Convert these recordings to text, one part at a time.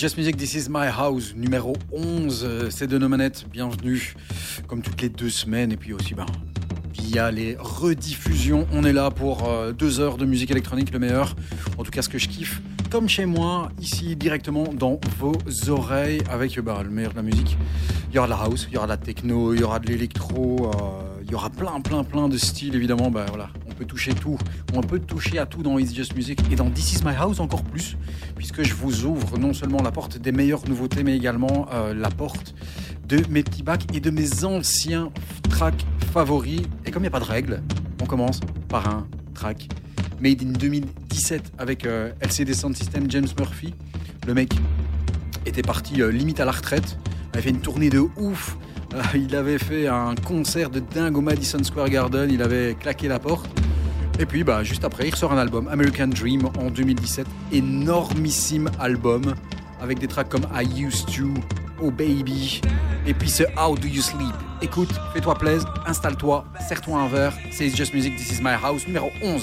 Just Music, This Is My House, numéro 11. euh, C'est de nos manettes. Bienvenue, comme toutes les deux semaines. Et puis aussi, ben, via les rediffusions, on est là pour euh, deux heures de musique électronique, le meilleur. En tout cas, ce que je kiffe, comme chez moi, ici, directement dans vos oreilles, avec euh, ben, le meilleur de la musique. Il y aura de la house, il y aura de la techno, il y aura de l'électro, il y aura plein, plein, plein de styles, évidemment. Ben, voilà, toucher tout. On peut toucher à tout dans It's Just Music et dans This Is My House encore plus, puisque je vous ouvre non seulement la porte des meilleures nouveautés, mais également euh, la porte de mes petits bacs et de mes anciens tracks favoris. Et comme il n'y a pas de règles, on commence par un track made in 2017 avec euh, LCD Sound System James Murphy. Le mec était parti euh, limite à la retraite, avait fait une tournée de ouf. Il avait fait un concert de dingue au Madison Square Garden, il avait claqué la porte. Et puis bah, juste après, il ressort un album, American Dream, en 2017. Énormissime album, avec des tracks comme I Used To, Oh Baby, et puis ce How Do You Sleep. Écoute, fais-toi plaisir, installe-toi, serre-toi un verre. C'est Just Music, This Is My House, numéro 11.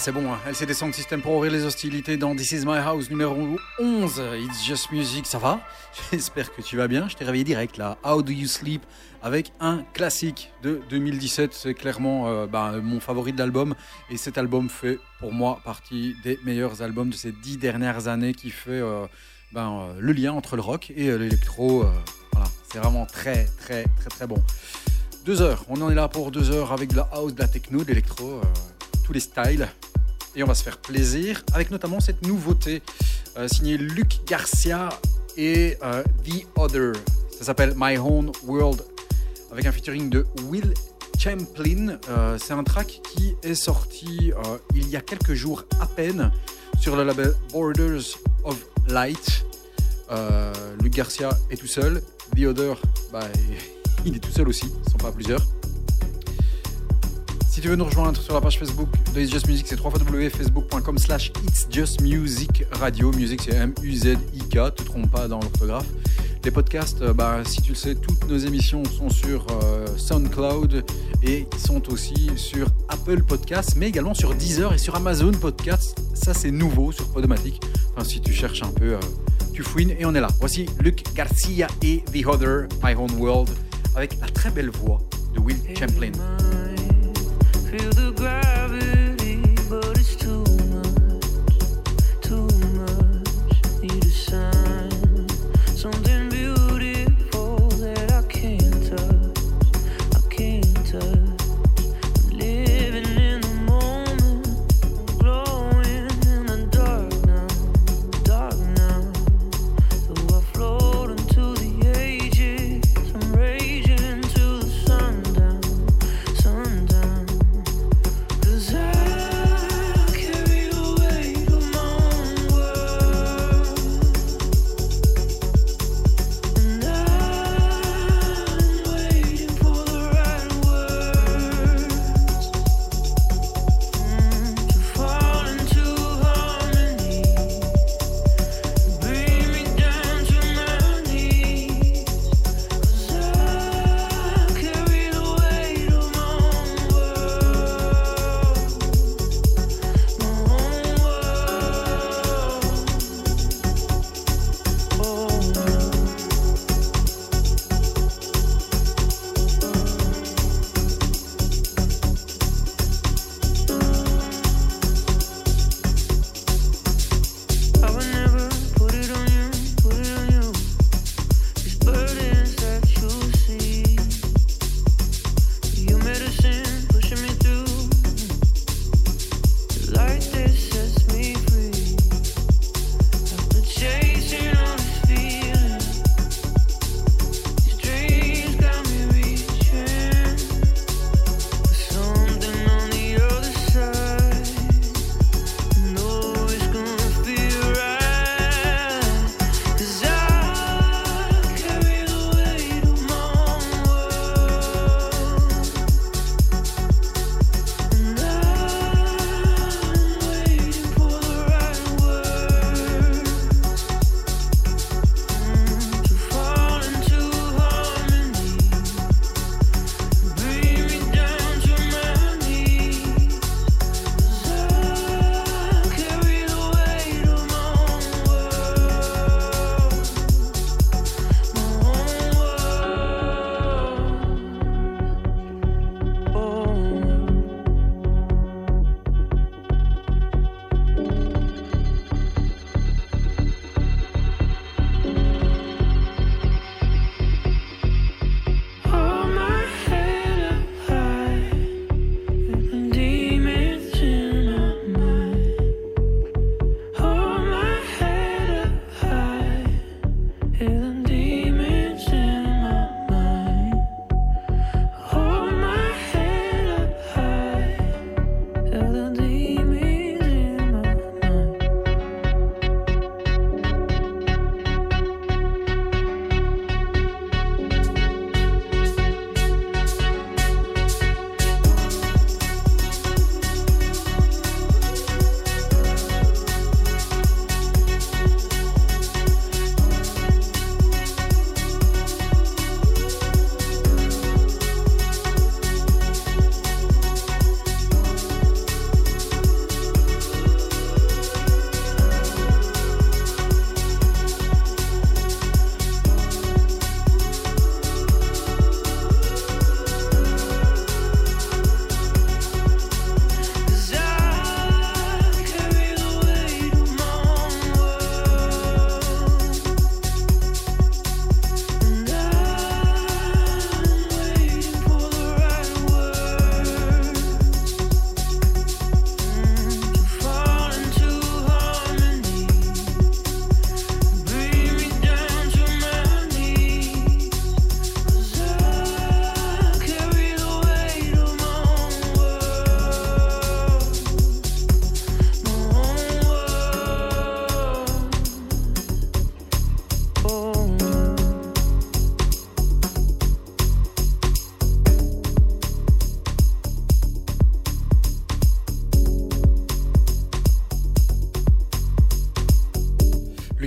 C'est bon, hein. LCD System pour ouvrir les hostilités dans This Is My House numéro 11. It's Just Music, ça va? J'espère que tu vas bien. Je t'ai réveillé direct là. How Do You Sleep avec un classique de 2017. C'est clairement euh, bah, mon favori de l'album. Et cet album fait pour moi partie des meilleurs albums de ces dix dernières années qui fait euh, ben, euh, le lien entre le rock et l'électro. voilà, c'est vraiment très, très, très, très bon. Deux heures, on en est là pour deux heures avec de la house, de la techno, de l'électro, tous les styles. On va se faire plaisir avec notamment cette nouveauté euh, signée Luc Garcia et euh, The Other. Ça s'appelle My Own World avec un featuring de Will Champlin. Euh, C'est un track qui est sorti il y a quelques jours à peine sur le label Borders of Light. Luc Garcia est tout seul. The Other, bah, il est tout seul aussi, ils sont pas plusieurs. Si tu veux nous rejoindre sur la page Facebook de It's Just Music, c'est www.facebook.com slash It's Just Music Radio. Music, c'est M-U-Z-I-K, ne te trompe pas dans l'orthographe. Les podcasts, euh, bah, si tu le sais, toutes nos émissions sont sur euh, SoundCloud et sont aussi sur Apple Podcasts, mais également sur Deezer et sur Amazon Podcasts. Ça, c'est nouveau sur Podomatic. Enfin, si tu cherches un peu, euh, tu fouines et on est là. Voici Luc Garcia et The Other, My Own World, avec la très belle voix de Will Champlin. Feel the gravity,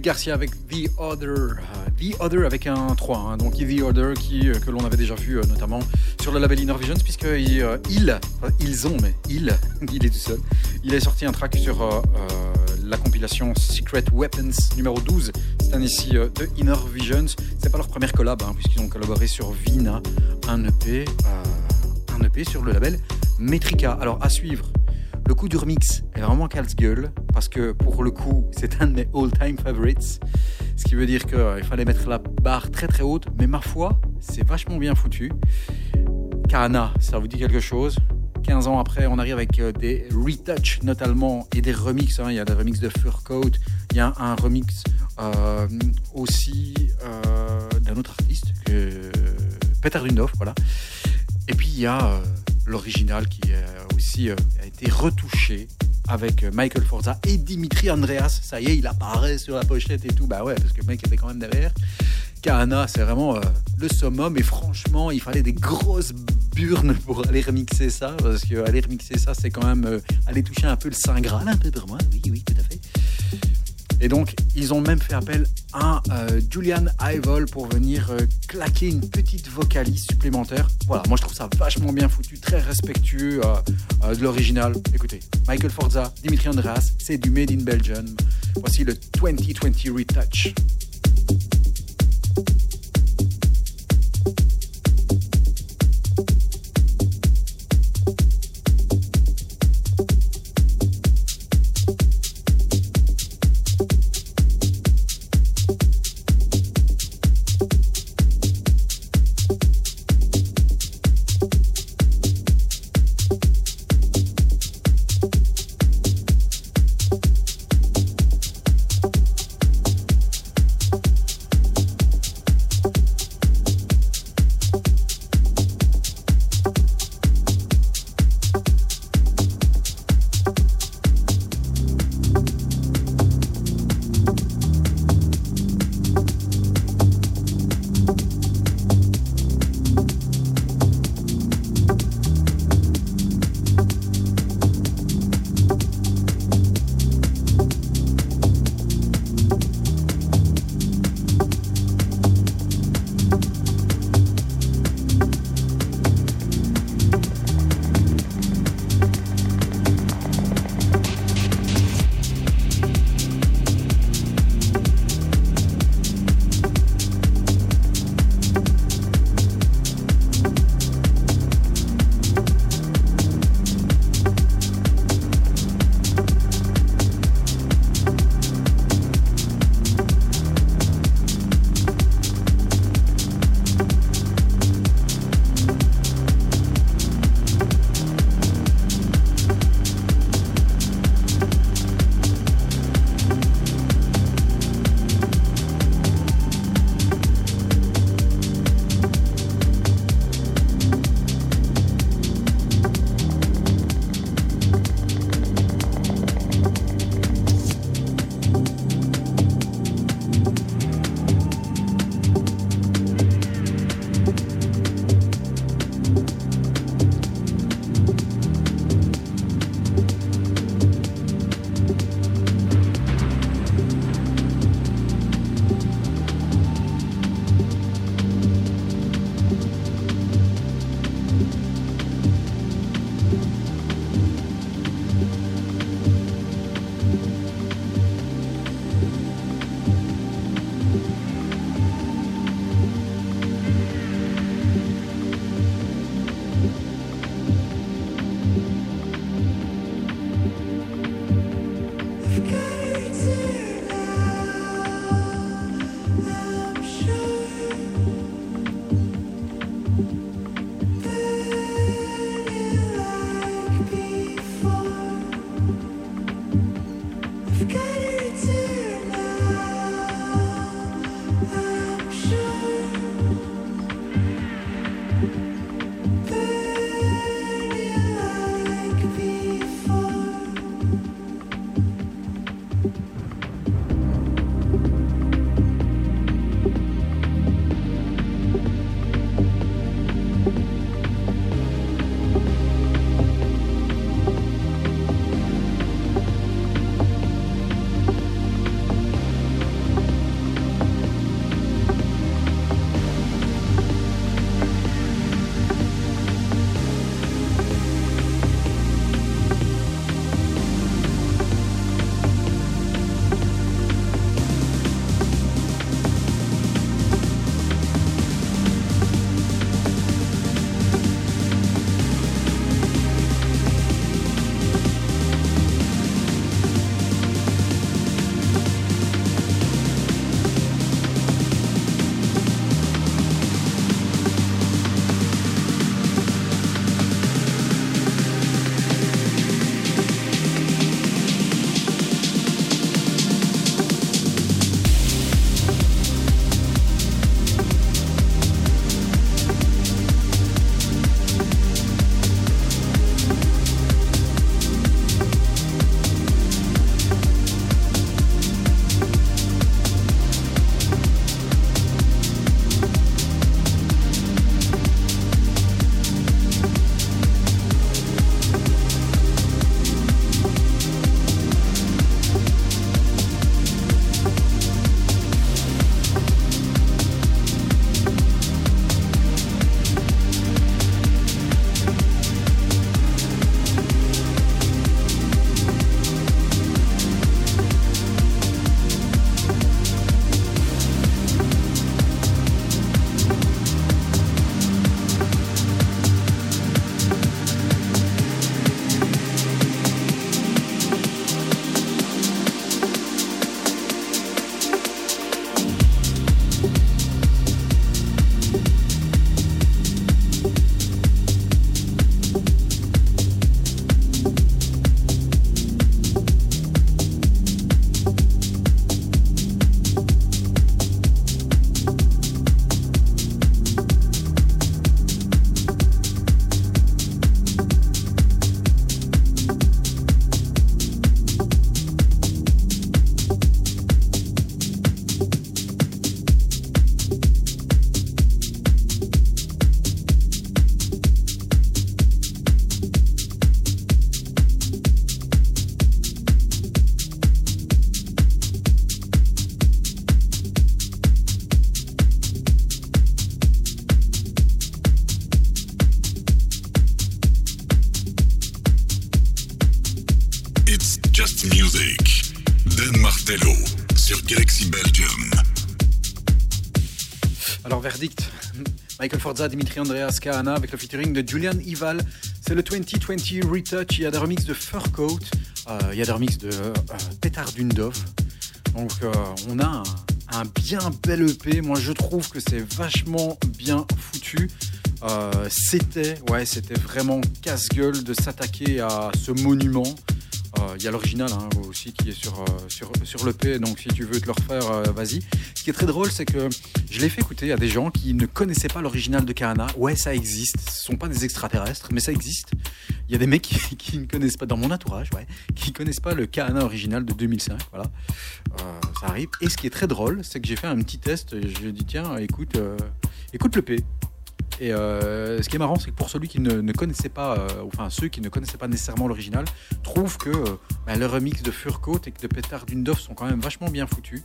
Garcia avec The Other. Euh, The Other avec un 3. hein. donc The Other qui, euh, que l'on avait déjà vu euh, notamment sur le label Inner Visions, puisque il, ils ont, mais il, il est tout seul. Il a sorti un track sur la compilation Secret Weapons numéro 12. C'est un ici euh, de Inner Visions. C'est pas leur première collab, hein, puisqu'ils ont collaboré sur Vina, un EP, un EP sur le label Metrica. Alors à suivre. Le coup du remix est vraiment casse-gueule parce que pour le coup, c'est un de mes all-time favorites. Ce qui veut dire qu'il fallait mettre la barre très très haute, mais ma foi, c'est vachement bien foutu. Kana, ça vous dit quelque chose? 15 ans après, on arrive avec euh, des retouches notamment et des remixes. hein. Il y a des remixes de Fur Coat, il y a un remix euh, aussi euh, d'un autre artiste, que Peter Dundorf, voilà. Et puis il y a euh, l'original qui euh, aussi euh, retouché avec euh, Michael Forza et Dimitri Andreas. Ça y est, il apparaît sur la pochette et tout. Bah ouais, parce que le mec était quand même derrière. Kahana, c'est vraiment euh, le summum. Et franchement, il fallait des grosses burnes pour aller remixer ça. Parce que aller remixer ça, c'est quand même euh, aller toucher un peu le Saint Graal, un peu pour moi. Oui, oui, tout à fait. Et donc, ils ont même fait appel à euh, Julian Ivol pour venir euh, claquer une petite vocalise supplémentaire. Voilà, moi je trouve ça vachement bien foutu, très respectueux euh, de l'original. Écoutez, Michael Forza, Dimitri Andreas, c'est du Made in Belgium. Voici le 2020 Retouch. Forza, Dimitri Andreas, Kahana avec le featuring de Julian Ival. C'est le 2020 Retouch. Il y a des remixes de Fur Coat. euh, il y a des remixes de euh, Pétard. Donc, euh, on a un, un bien bel EP. Moi, je trouve que c'est vachement bien foutu. Euh, c'était, ouais, c'était vraiment casse-gueule de s'attaquer à ce monument. Euh, Il y a l'original hein, aussi qui est sur, euh, sur, l'EP, donc si tu veux te le refaire, euh, vas-y. Ce qui est très drôle, c'est que je l'ai fait écouter à des gens qui ne connaissaient pas l'original de Kahana. Ouais, ça existe. Ce sont pas des extraterrestres, mais ça existe. Il y a des mecs qui, ne connaissent pas, dans mon entourage, ouais, qui connaissent pas le Kahana original de 2005. Voilà, Euh, ça arrive. Et ce qui est très drôle, c'est que j'ai fait un petit test. Je dit tiens, écoute, euh, écoute l'EP. Et euh, ce qui est marrant, c'est que pour celui qui ne, connaissait pas, euh, enfin ceux qui ne connaissaient pas nécessairement l'original, trouvent que euh, bah, le remix de Furcoat et de Pétard Dundov sont quand même vachement bien foutus.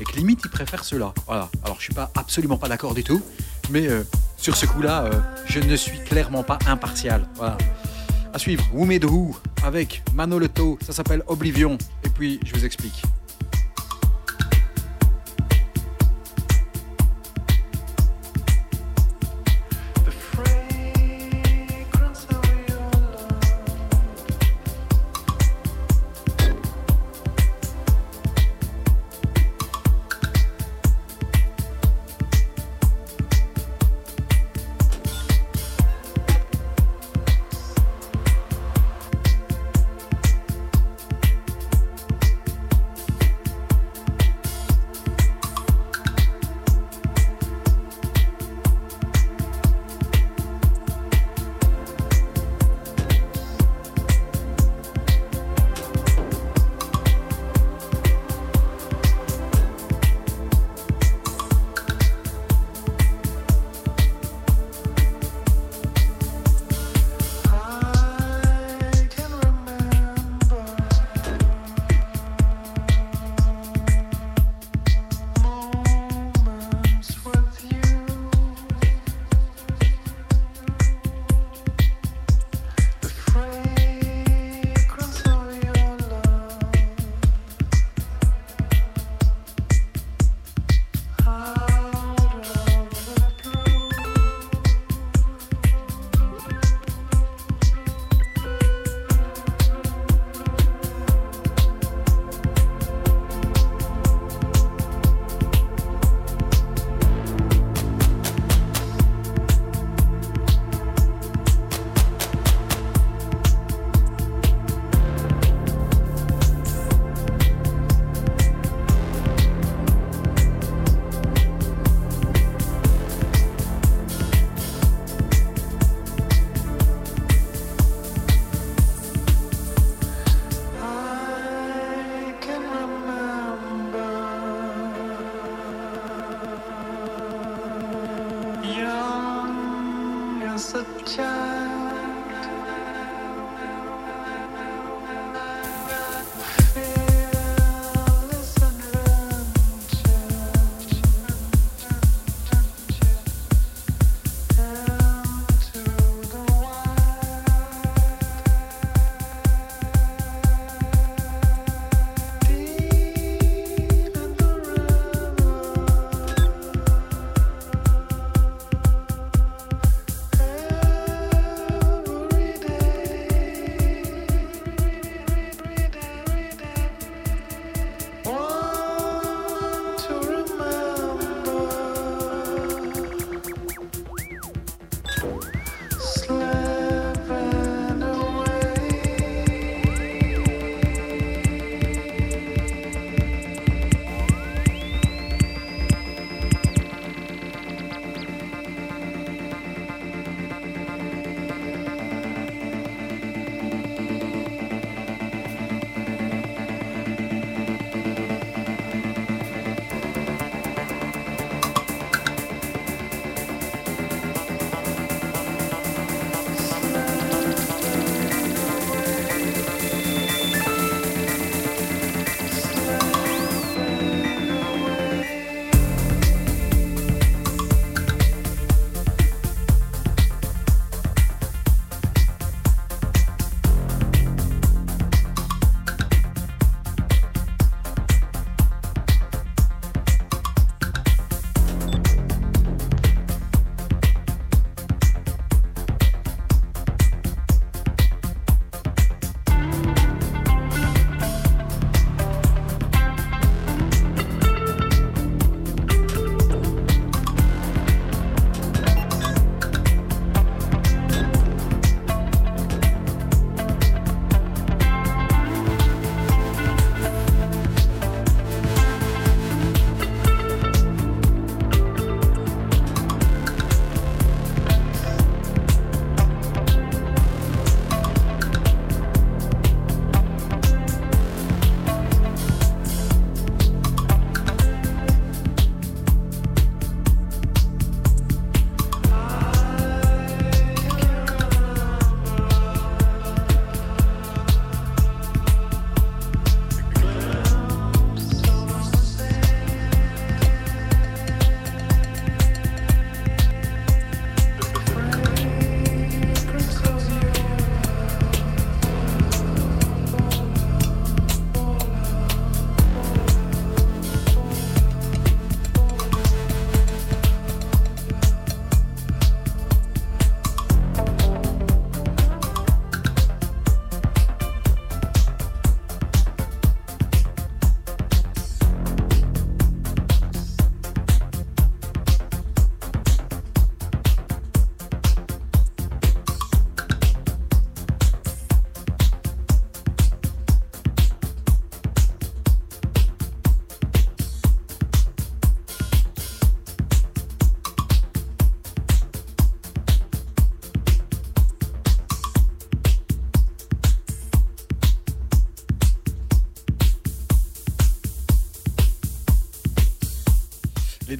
Et que limite, ils préfèrent cela. Voilà. Alors, je suis pas absolument pas d'accord du tout, mais sur ce coup-là, je ne suis clairement pas impartial. Voilà. À suivre, Who Made Who avec Manoleto, ça s'appelle Oblivion. Et puis, je vous explique.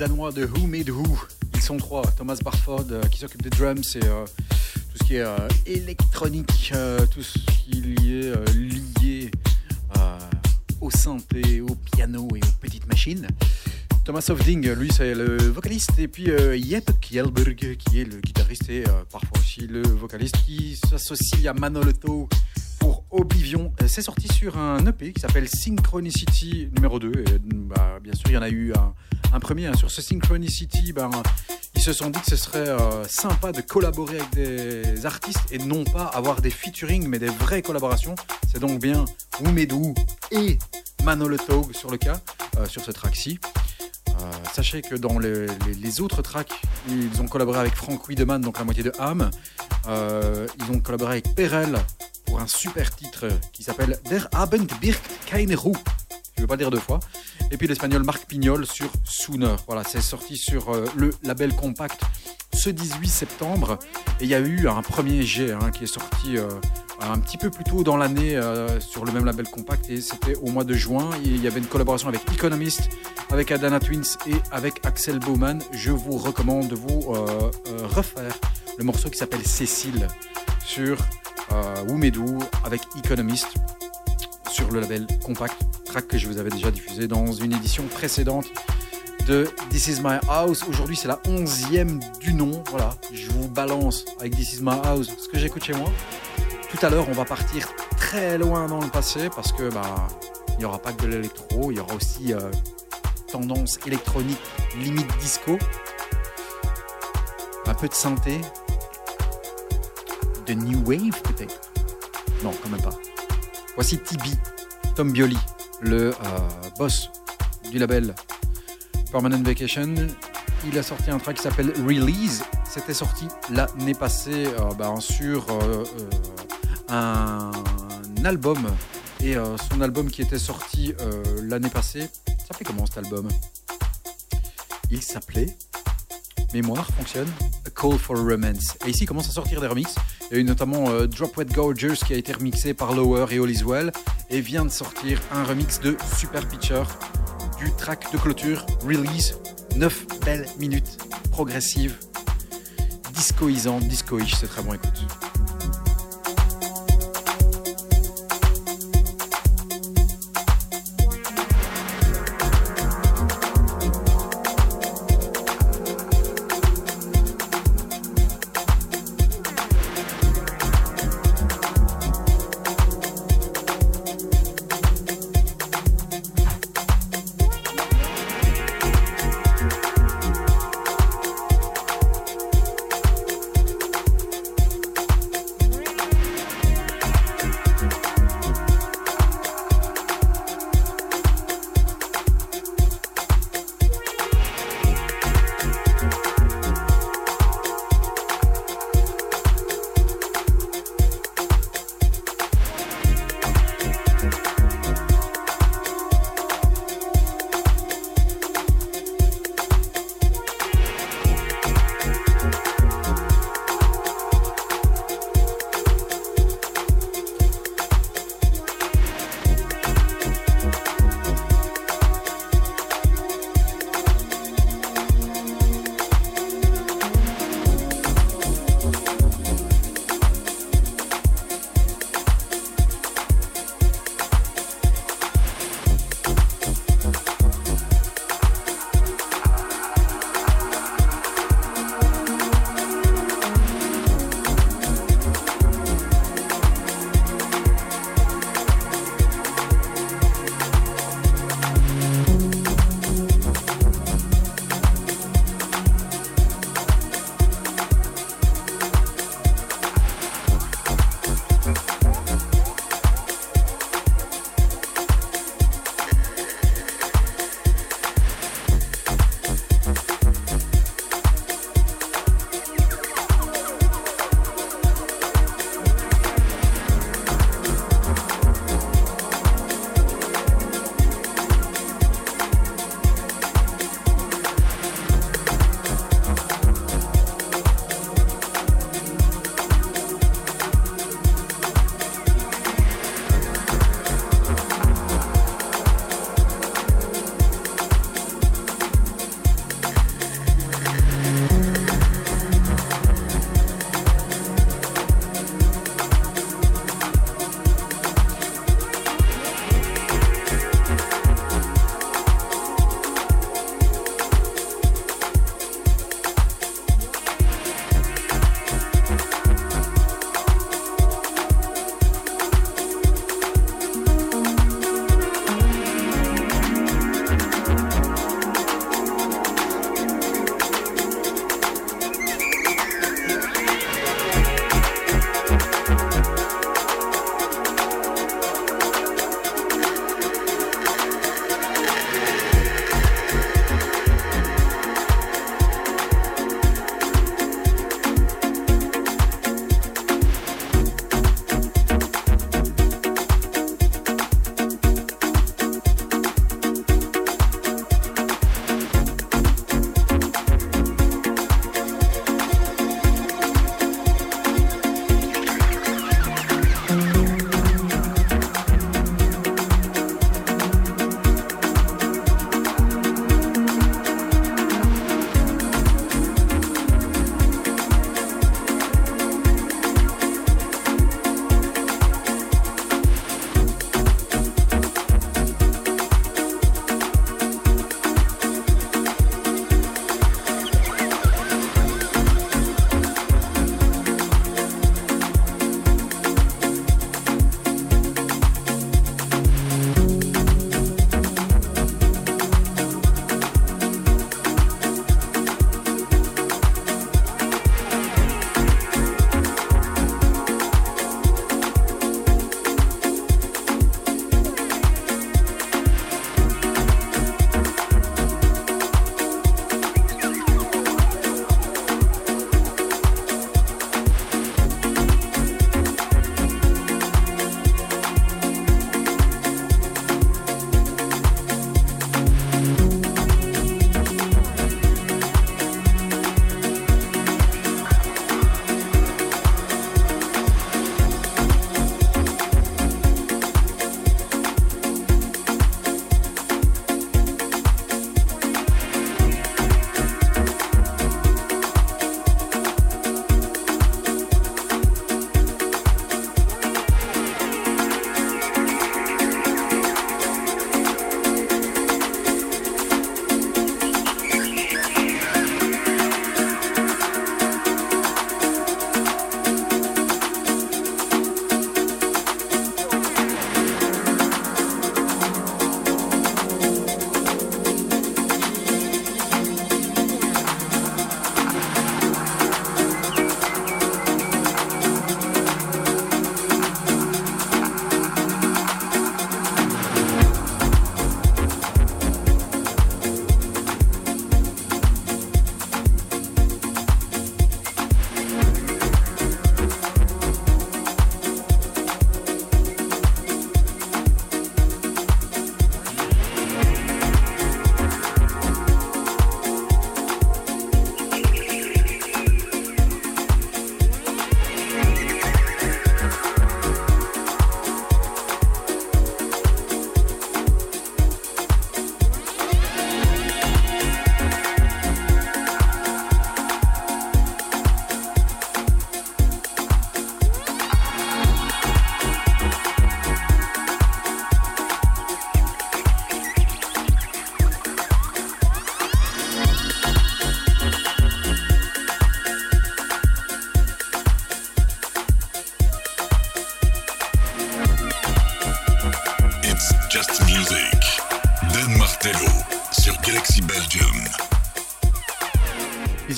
Danois de Who Made Who. Ils sont trois. Thomas Barford euh, qui s'occupe des drums et euh, tout ce qui est euh, électronique, tout ce qui est lié au synthé, au piano et aux petites machines. Thomas Hofding, lui, c'est le vocaliste. Et puis Jeppe Kjellberg, qui est le guitariste et parfois aussi le vocaliste, qui s'associe à Manolto pour Oblivion. Euh, C'est sorti sur un EP qui s'appelle Synchronicity numéro 2. Et, bah, bien sûr, il y en a eu un, premier. hein. Sur ce Synchronicity, ben, ils se sont dit que ce serait euh, sympa de collaborer avec des artistes et non pas avoir des featuring, mais des vraies collaborations. C'est donc bien Oumedou et Manolo Tog sur le cas, euh, sur ce track-ci. Euh, sachez que dans les, autres tracks, ils ont collaboré avec Frank Wiedemann, donc la moitié de Ham. Euh, ils ont collaboré avec Perel pour un super titre qui s'appelle Der Abend birgt keine Ruhe. Je ne veux pas dire deux fois. Et puis l'espagnol Marc Pignol sur Sooner. Voilà, c'est sorti sur euh, le label Compact ce 18 septembre. Et il y a eu un premier jet hein, qui est sorti euh, un petit peu plus tôt dans l'année euh, sur le même label Compact. Et c'était au mois de juin. Il y avait une collaboration avec Economist, avec Adana Twins et avec Axel Bowman. Je vous recommande de vous refaire le morceau qui s'appelle Cécile sur Woumedou avec Economist sur le label Compact, track que je vous avais déjà diffusé dans une édition précédente de This Is My House. Aujourd'hui, c'est la onzième du nom. Voilà, je vous balance avec This Is My House ce que j'écoute chez moi. Tout à l'heure, on va partir très loin dans le passé parce que bah il n'y aura pas que de l'électro, il y aura aussi euh, tendance électronique, limite disco, un peu de synthé, de new wave peut-être? Non, quand même pas. Voici Tibi, Tom Bioli, le euh, boss du label Permanent Vacation. Il a sorti un track qui s'appelle Release. C'était sorti l'année passée euh, ben, sur euh, un album. Et son album qui était sorti l'année passée, s'appelait comment cet album? Il s'appelait Mémoire fonctionne A Call for Romance. Et ici commence à sortir des remixes. Il y a eu notamment euh, Drop Wet Gorgeous qui a été remixé par Lower et All Is Well. Et vient de sortir un remix de Super Pitcher du track de clôture Release. 9 belles minutes progressives, discoisantes, discoish, c'est très bon, écoute.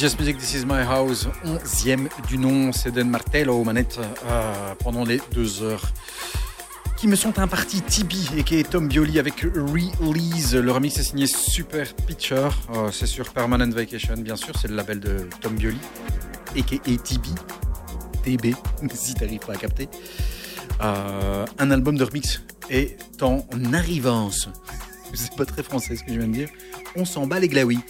Just Music, This Is My House, onzième du nom, c'est Dan Martello aux manettes euh, pendant les deux heures qui me sont impartis Tibi et qui est Tom Bioli avec Release. Le remix est signé Super Picture, Euh, c'est sur Permanent Vacation bien sûr, c'est le label de Tom Bioli et qui est Tibi, TB, si t'arrives pas à capter. Euh, un album de remix est en arrivance. C'est pas très français ce que je viens de dire. On s'en bat les glaouis.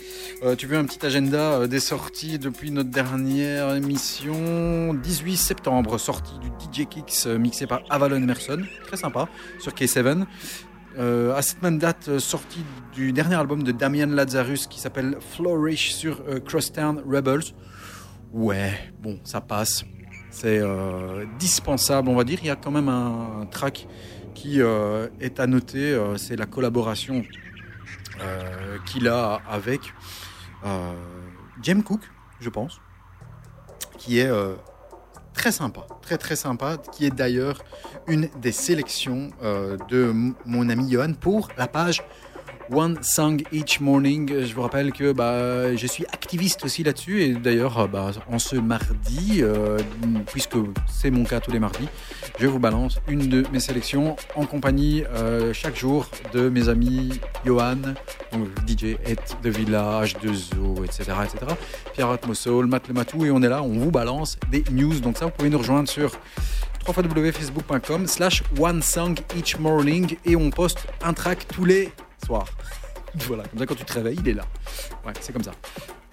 Euh, tu veux un petit agenda euh, des sorties depuis notre dernière émission? 18 septembre, sortie du DJ Kicks euh, mixé par Avalon Emerson. Très sympa, sur K7. Euh, à cette même date, sortie du dernier album de Damian Lazarus qui s'appelle Flourish sur Crosstown Rebels. Ouais, bon, ça passe. C'est dispensable, on va dire. Il y a quand même un, track qui est à noter. c'est la collaboration qu'il a avec James Cook, je pense, qui est euh, très sympa, très très sympa, qui est d'ailleurs une des sélections euh, de mon ami Johan pour la page One Song Each Morning. Je vous rappelle que bah, je suis activiste aussi là-dessus et d'ailleurs euh, bah, en ce mardi, euh, puisque c'est mon cas tous les mardis, je vous balance une de mes sélections en compagnie euh, chaque jour de mes amis Johan, DJ Et de Village, de Zo, etc. etc. Pierre Atmosol, Matt Le Matou, et on est là, on vous balance des news. Donc ça, vous pouvez nous rejoindre sur www.facebook.com slash one song each morning et on poste un track tous les soirs. Voilà, comme ça quand tu te réveilles, il est là. Ouais, c'est comme ça.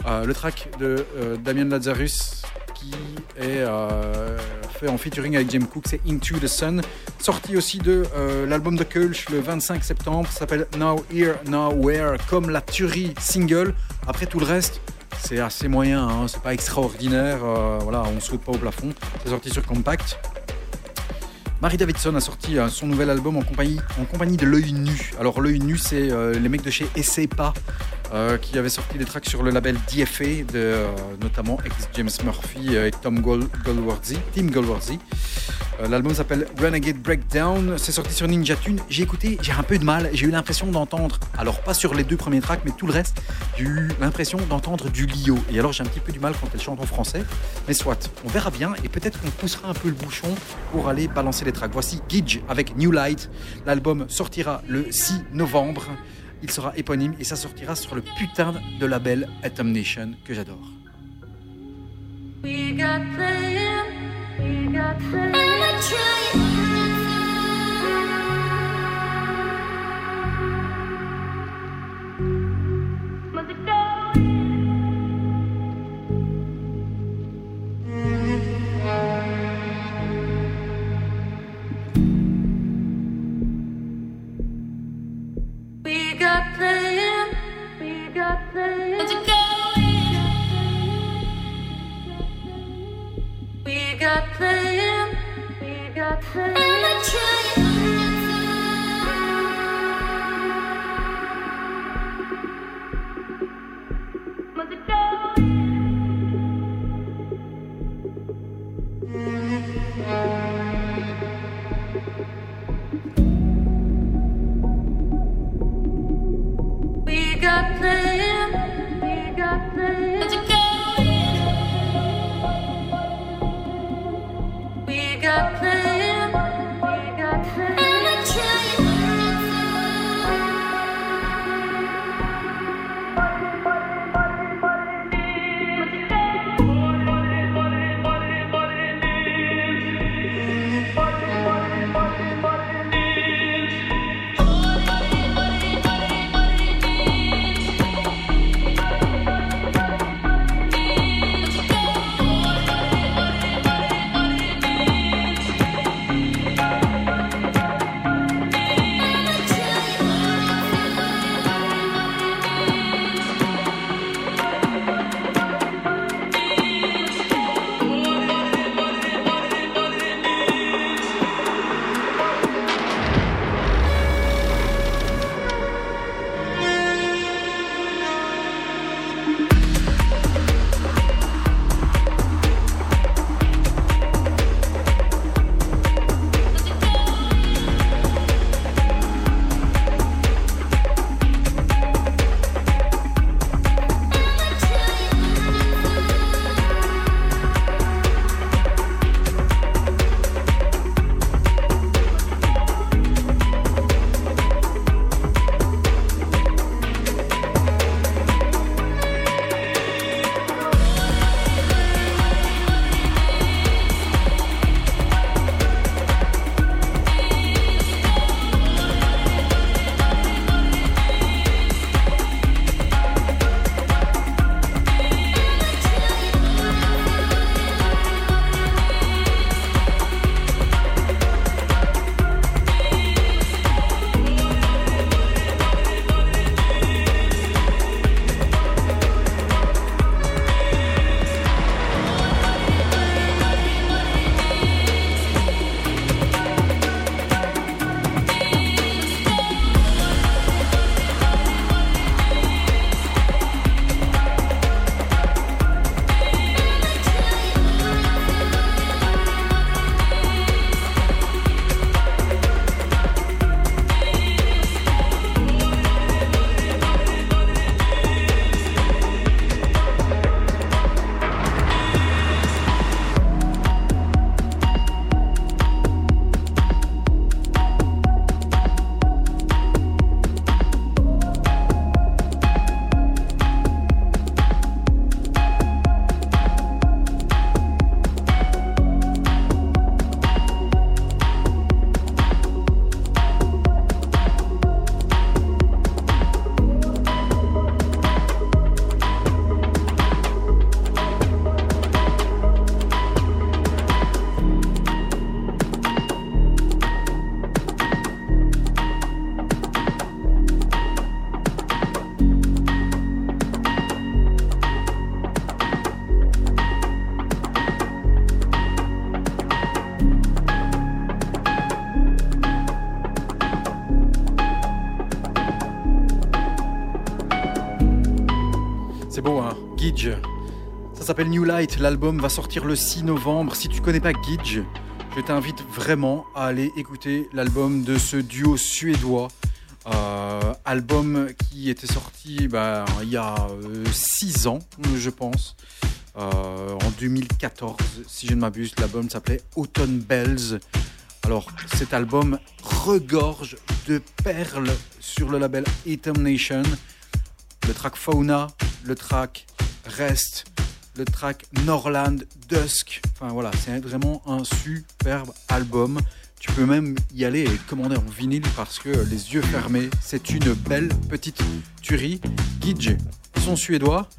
Euh, le track de euh, Damien Lazarus qui est euh, fait en featuring avec Jim Cook, c'est Into the Sun. Sorti aussi de l'album de Kölsch le 25 septembre, s'appelle Now Here, Now Where, comme la tuerie single. Après tout le reste, c'est assez moyen, hein, c'est pas extraordinaire. voilà, on saute pas au plafond. C'est sorti sur Compact. Marie Davidson a sorti euh, son nouvel album en compagnie, de L'œil nu. Alors L'œil nu, c'est euh, les mecs de chez Essaye pas euh, qui avaient sorti des tracks sur le label DFA, de, notamment ex James Murphy et Tom Tim Golworthy. Euh, L'album s'appelle Renegade Breakdown. C'est sorti sur Ninja Tune. J'ai écouté, j'ai un peu de mal. J'ai eu l'impression d'entendre, alors pas sur les deux premiers tracks, mais tout le reste, j'ai eu l'impression d'entendre du Lio. Et alors j'ai un petit peu du mal quand elle chante en français. Mais soit, on verra bien et peut-être qu'on poussera un peu le bouchon pour aller balancer les tracks. Voici Gidge avec New Light. L'album sortira le 6 novembre. Il sera éponyme et ça sortira sur le putain de label Atom Nation que j'adore. We got playing. S'appelle New Light. L'album va sortir le 6 novembre. Si tu connais pas Gidge, je t'invite vraiment à aller écouter l'album de ce duo suédois. Euh, album qui était sorti bah, il y a 6 ans, je pense. Euh, en 2014, si je ne m'abuse, l'album s'appelait Autumn Bells. Alors, cet album regorge de perles sur le label Atom Nation. Le track Fauna, le track Rest, le track Norland, Dusk. Enfin voilà, c'est vraiment un superbe album. Tu peux même y aller et commander en vinyle parce que les yeux fermés, c'est une belle petite tuerie. Gidge, sont suédois.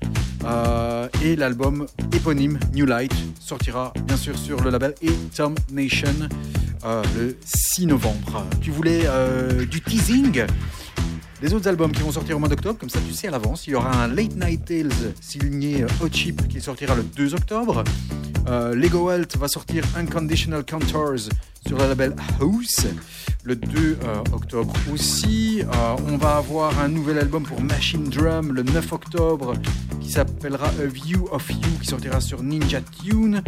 Euh, et l'album éponyme New Light sortira bien sûr sur le label Atom Nation euh, le 6 novembre. Tu voulais euh, du teasing? Les autres albums qui vont sortir au mois d'octobre, comme ça tu sais à l'avance, il y aura un Late Night Tales signé euh, Hot Chip qui sortira le 2 octobre. Euh, Lego Health va sortir Unconditional Contours sur le label House le 2 euh, octobre aussi. On va avoir un nouvel album pour Machine Drum le 9 octobre qui s'appellera A View of You qui sortira sur Ninja Tune.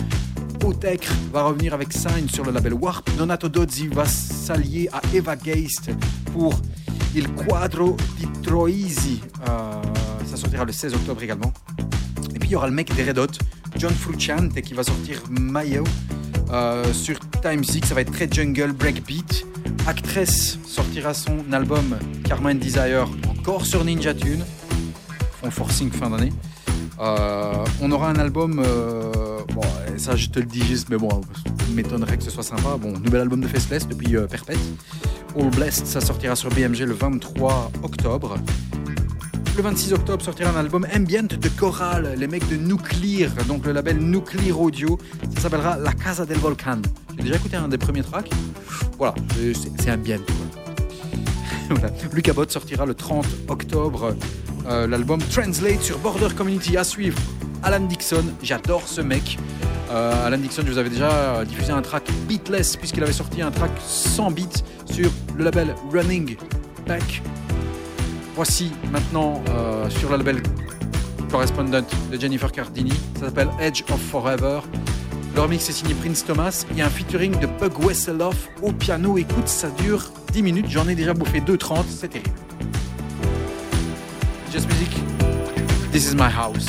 Otek va revenir avec Sign sur le label Warp. Donato Dozzi va s'allier à Eva Geist pour Il Quadro di Troisi. Euh, ça sortira le 16 octobre également. Et puis il y aura le mec des Red Hot, John Frusciante, qui va sortir Mayo euh, sur Time Zik. Ça va être très jungle, breakbeat. Actress sortira son album Karma and Desire encore sur Ninja Tune. Font forcing fin d'année. Euh, on aura un album, euh, bon, ça je te le dis juste, mais bon, m'étonnerait que ce soit sympa. Bon, nouvel album de Faceless depuis euh, Perpète. All Blessed, ça sortira sur BMG le 23 octobre. Le 26 octobre sortira un album ambient de Coral, les mecs de Nuclear, donc le label Nuclear Audio. Ça s'appellera La Casa del Volcan. J'ai déjà écouté un des premiers tracks. Voilà, c'est ambient. voilà. Bott sortira le 30 octobre euh, l'album Translate sur Border Community à suivre. Alan Dixon, j'adore ce mec. Euh, Alan Dixon, je vous avais déjà diffusé un track beatless puisqu'il avait sorti un track sans beat sur le label Running Back. Voici maintenant euh, sur le label Correspondent de Jennifer Cardini. Ça s'appelle Edge of Forever. Le remix est signé Prince Thomas. Il y a un featuring de Bug Wesseloff au piano. Écoute, ça dure 10 minutes. J'en ai déjà bouffé 2.30. C'est terrible. Just Music. This is my house.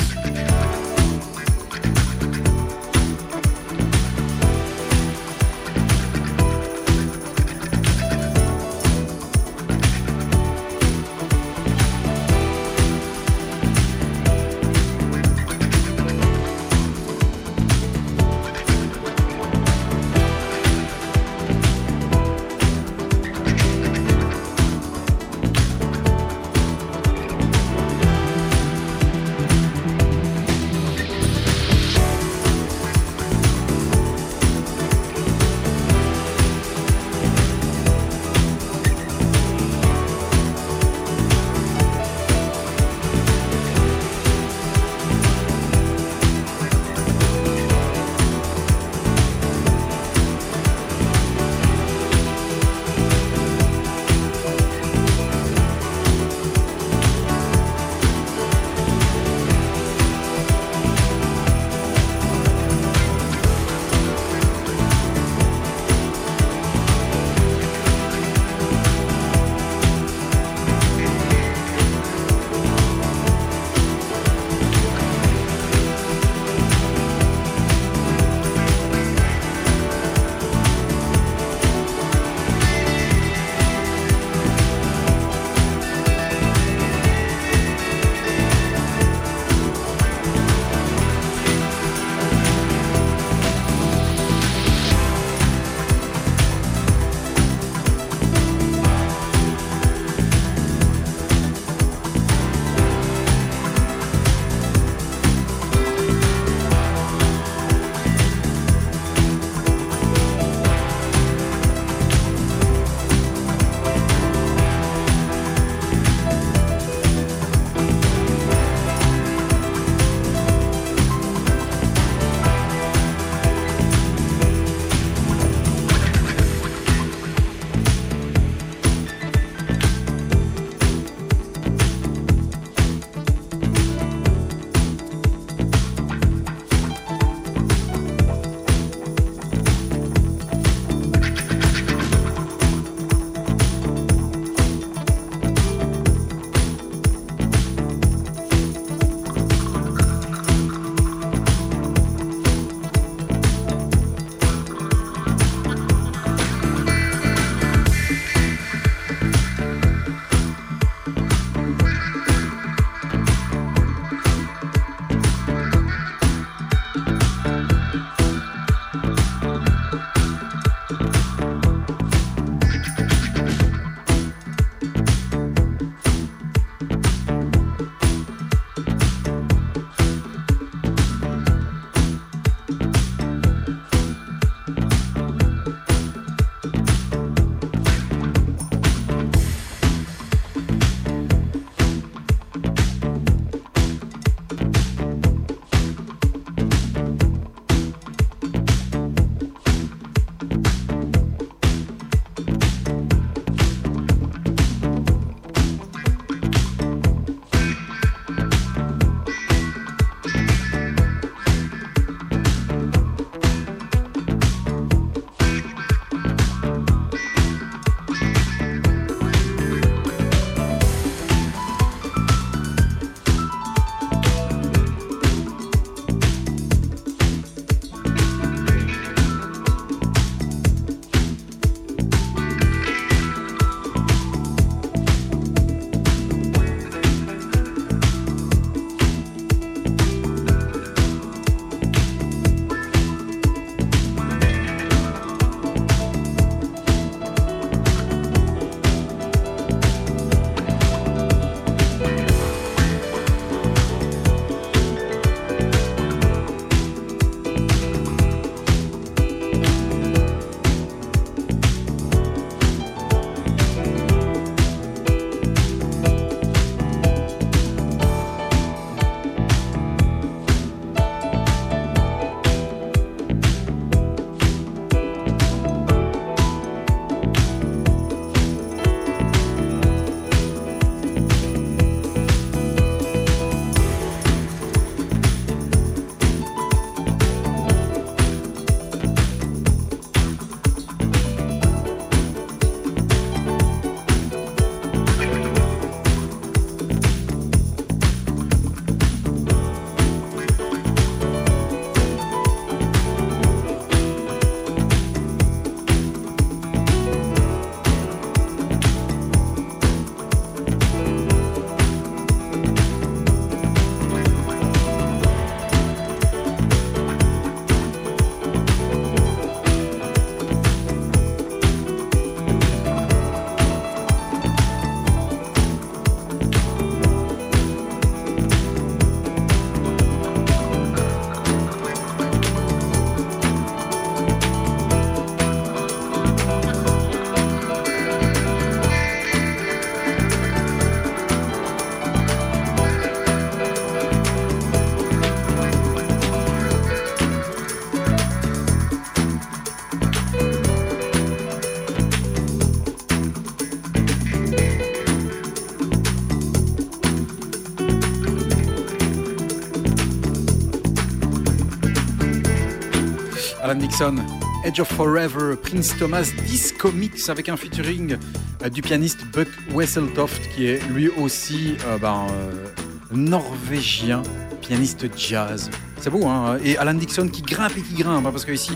Dixon, Edge of Forever, Prince Thomas, Disco Mix avec un featuring euh, du pianiste Buck Wesseltoft qui est lui aussi euh, ben, euh, norvégien, pianiste jazz. C'est beau, hein Et Alan Dixon qui grimpe et qui grimpe, hein, parce que ici,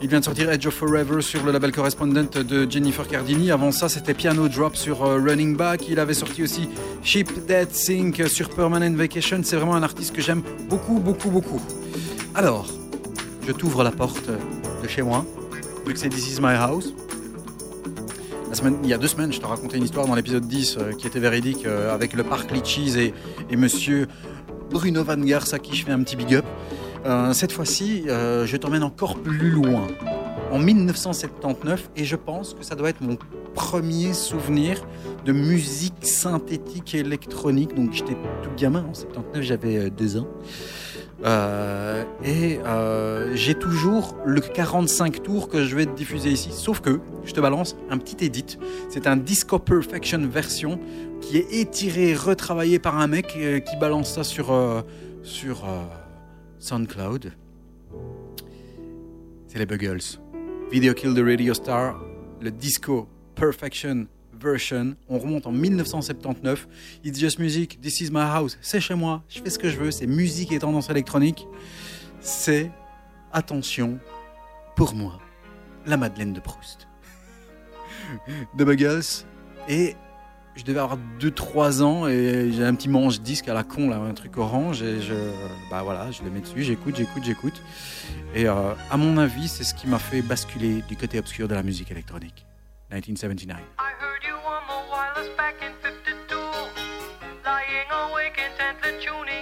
il vient de sortir Edge of Forever sur le label correspondent de Jennifer Cardini. Avant ça, c'était Piano Drop sur euh, Running Back. Il avait sorti aussi Ship Dead Sink sur Permanent Vacation. C'est vraiment un artiste que j'aime beaucoup, beaucoup, beaucoup. Alors, je t'ouvre la porte chez moi, vu que c'est This Is My House. La semaine, il y a deux semaines, je te racontais une histoire dans l'épisode 10 euh, qui était véridique euh, avec le parc Litchis et, et monsieur Bruno Van Gars à qui je fais un petit big up. Euh, cette fois-ci, je t'emmène encore plus loin. En 1979, et je pense que ça doit être mon premier souvenir de musique synthétique électronique. Donc j'étais tout gamin, en 79 j'avais deux ans. Euh, et euh, j'ai toujours le 45 tours que je vais te diffuser ici. Sauf que je te balance un petit edit. C'est un Disco Perfection version qui est étiré, retravaillé par un mec euh, qui balance ça sur, sur SoundCloud. C'est les Buggles. Video Kill the Radio Star, le Disco Perfection version. On remonte en 1979. It's Just Music, This is my house. C'est chez moi, je fais ce que je veux. C'est musique et tendance électronique. C'est, attention, pour moi, la Madeleine de Proust. The Buggles. Et je devais avoir 2-3 ans et j'ai un petit manche disque à la con, là, un truc orange. Et je, bah voilà, je le mets dessus, j'écoute, j'écoute, j'écoute. Et euh, à mon avis, c'est ce qui m'a fait basculer du côté obscur de la musique électronique. 1979. the tuning.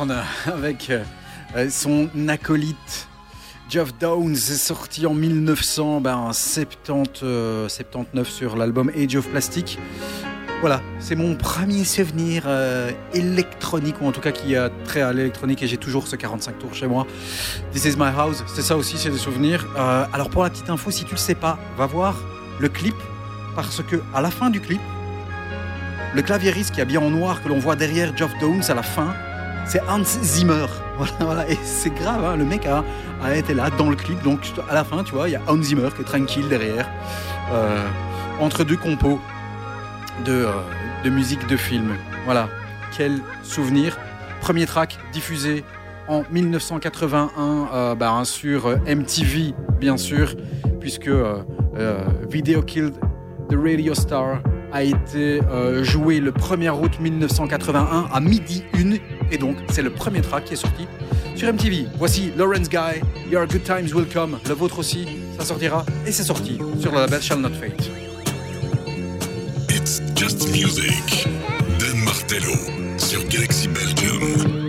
Avec euh, son acolyte Geoff Downs est sorti en 1979 euh, sur l'album Age of Plastic. Voilà, c'est mon premier souvenir euh, électronique, ou en tout cas qui a trait à l'électronique, et j'ai toujours ce 45 tours chez moi. This is my house, c'est ça aussi, c'est des souvenirs. Euh, alors pour la petite info, si tu le sais pas, va voir le clip, parce que à la fin du clip, le claviériste qui est habillé en noir que l'on voit derrière Geoff Downs à la fin, c'est Hans Zimmer. Voilà, voilà. Et c'est grave, hein, le mec a, été là dans le clip, donc à la fin, tu vois, il y a Hans Zimmer qui est tranquille derrière, euh, entre deux compos de, euh, de musique de film. Voilà, quel souvenir. Premier track diffusé en 1981 euh, bah, sur euh, MTV, bien sûr, puisque Video Killed the Radio Star a été joué le 1er août 1981 à midi 1 et donc c'est le premier track qui est sorti sur MTV. Voici Lawrence Guy, Your Good Times Will Come, le vôtre aussi, ça sortira et c'est sorti sur le label Shall Not Fade. It's just music. Dan Martello sur Galaxy Belgium.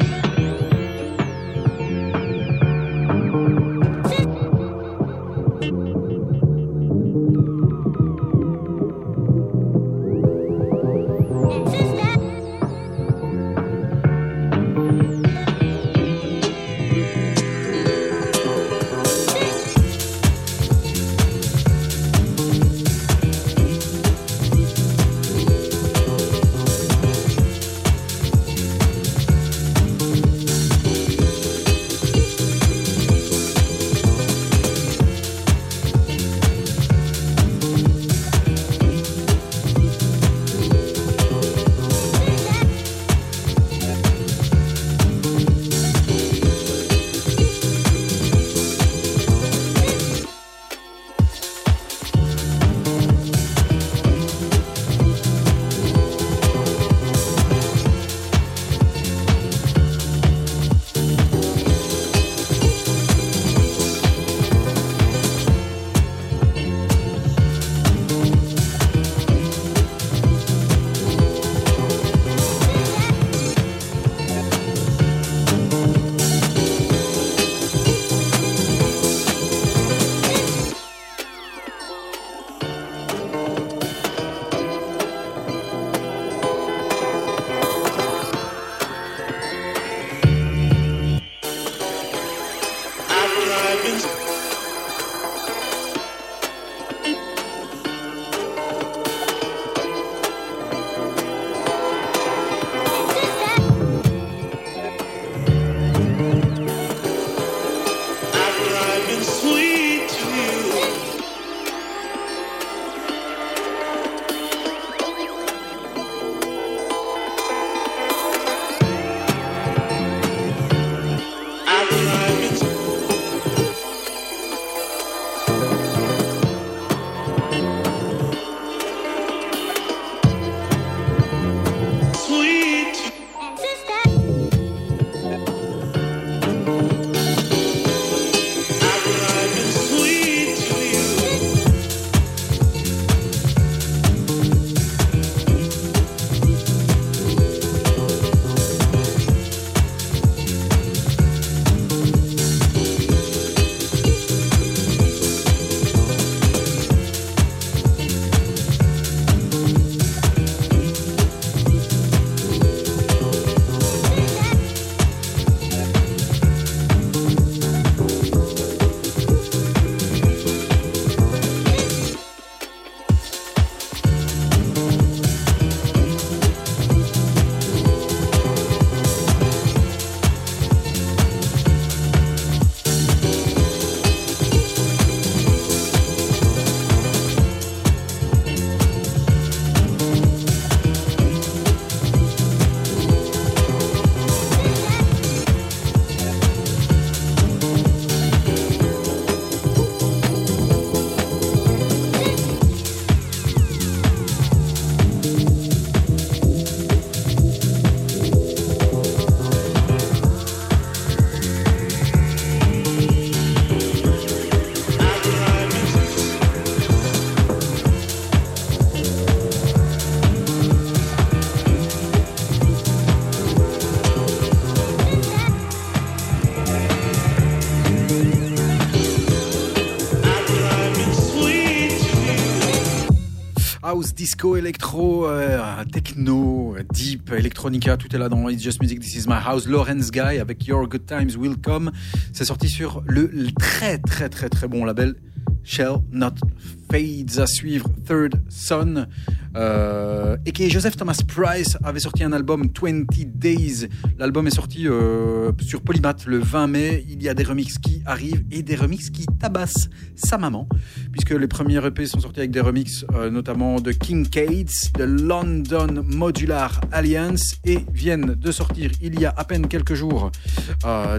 Disco, électro, euh, techno, deep, electronica, tout est là dans It's Just Music, This Is My House. Lawrence Guy avec Your Good Times Will Come. C'est sorti sur le, le très très très très bon label Shall Not Fades à suivre Third Son. Euh, et qui Joseph Thomas Price avait sorti un album 20 Days. L'album est sorti euh, sur Polymath le 20 mai. Il y a des remixes qui arrivent et des remixes qui tabassent sa maman, puisque les premiers EP sont sortis avec des remixes euh, notamment de King Cates, de London Modular Alliance et viennent de sortir il y a à peine quelques jours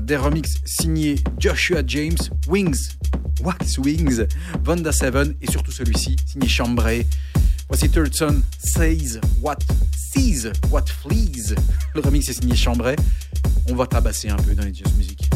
des remixes signés Joshua James, Wings, Wax Wings, Vonda Seven et surtout celui-ci signé Chambray. Voici Third Son Says What Sees What Flees. Le remix est signé Chambray. On va tabasser un peu dans les Just Music.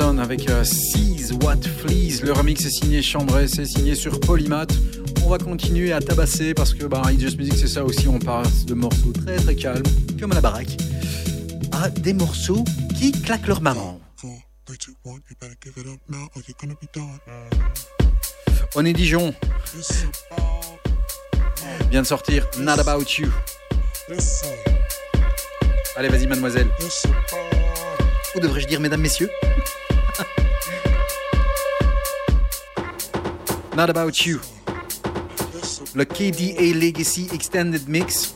Avec euh, What Flees. Le remix est signé Chambray, c'est signé sur Polymath. On va continuer à tabasser parce que bah, It's Just Music, c'est ça aussi. On passe de morceaux très très calmes, comme à la baraque, à des morceaux qui claquent leur maman. On est Dijon. Vient de sortir Not About You. Allez, vas-y, mademoiselle. Ou devrais-je dire, mesdames, messieurs? Not About You. Le KDA Legacy Extended Mix.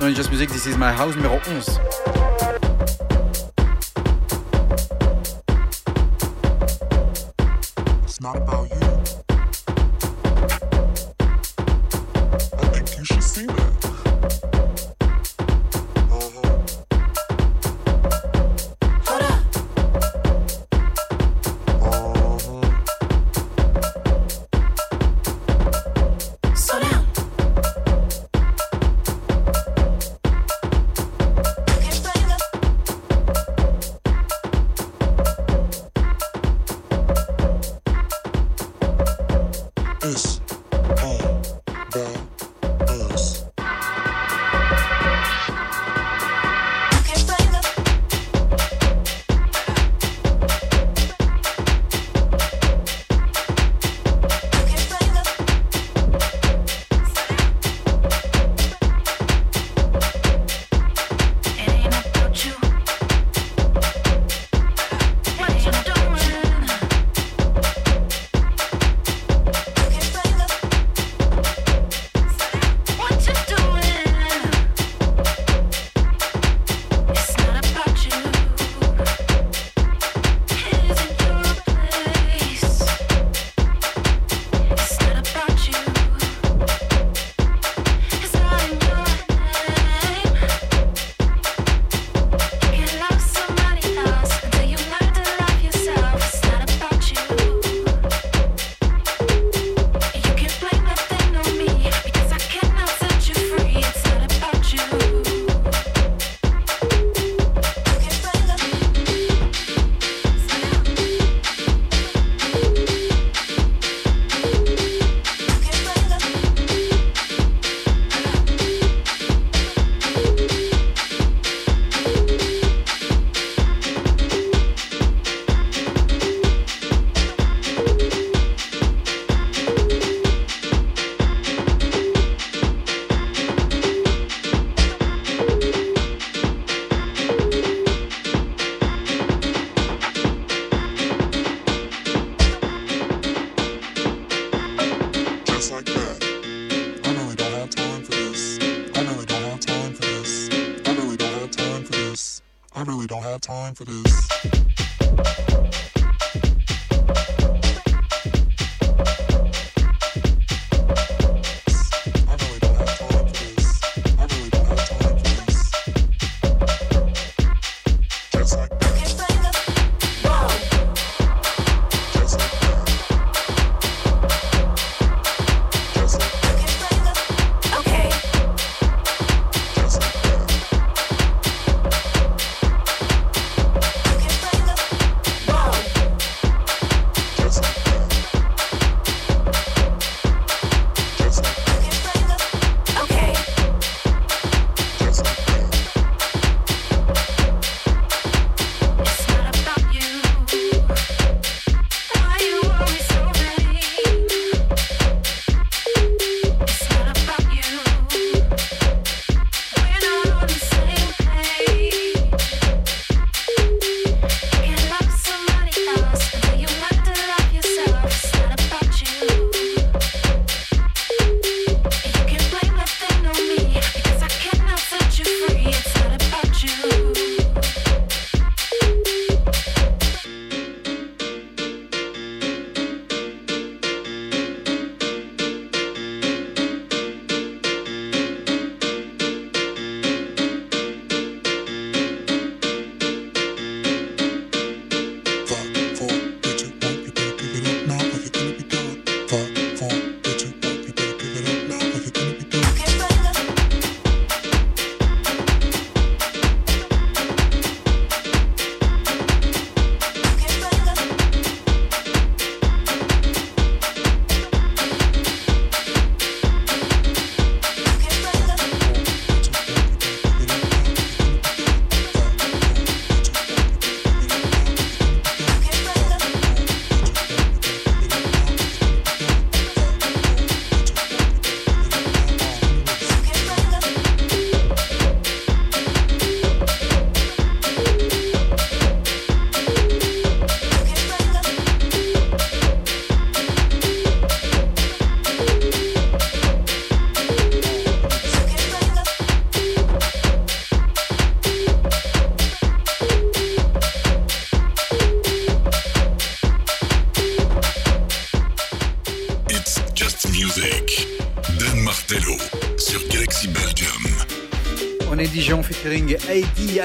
Dans Just Music, This Is My House numéro 11.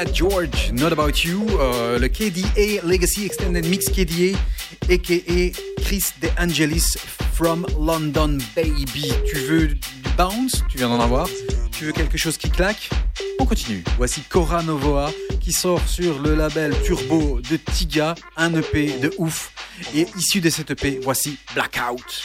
George, Not About You, euh, le KDA Legacy Extended Mix KDA, a.k.a. Chris De Angelis from London Baby. Tu veux du bounce? Tu viens d'en avoir Tu veux quelque chose qui claque? On continue. Voici Cora Novoa qui sort sur le label Turbo de Tiga, un EP de ouf. Et issu de cet EP, voici Blackout.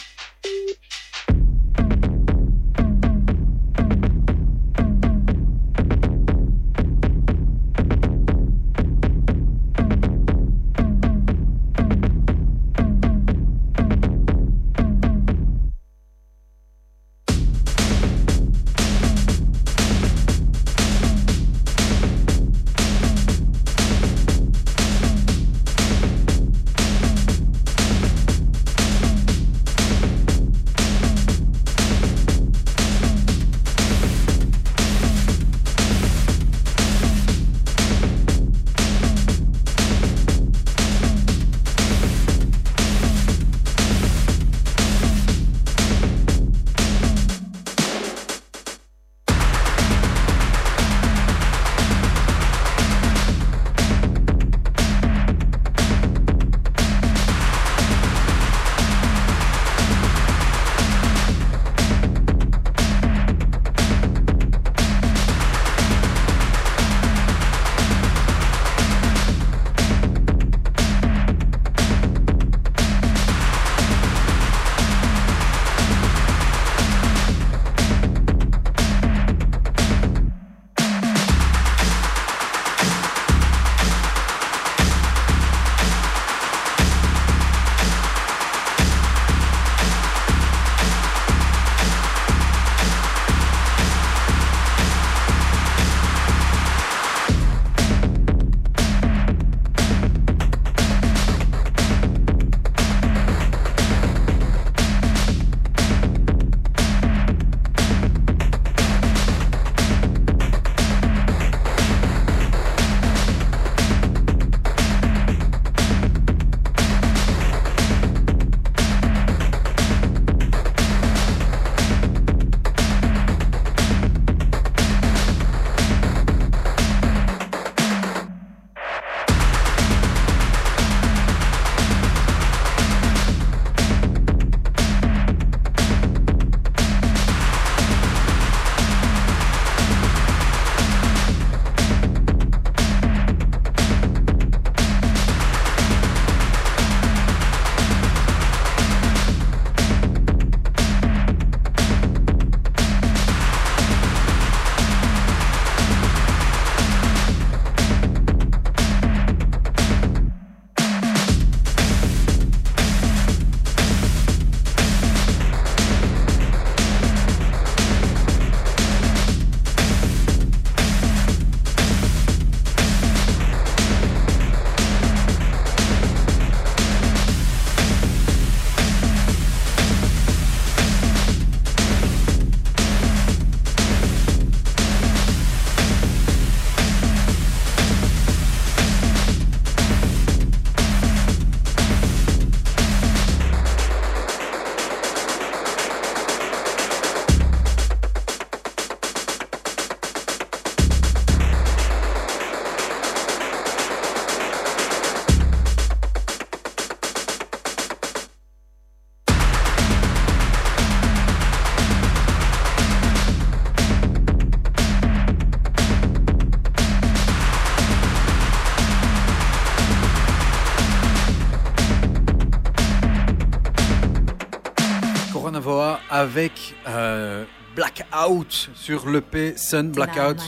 Avec euh, Blackout sur l'EP Sun Blackout,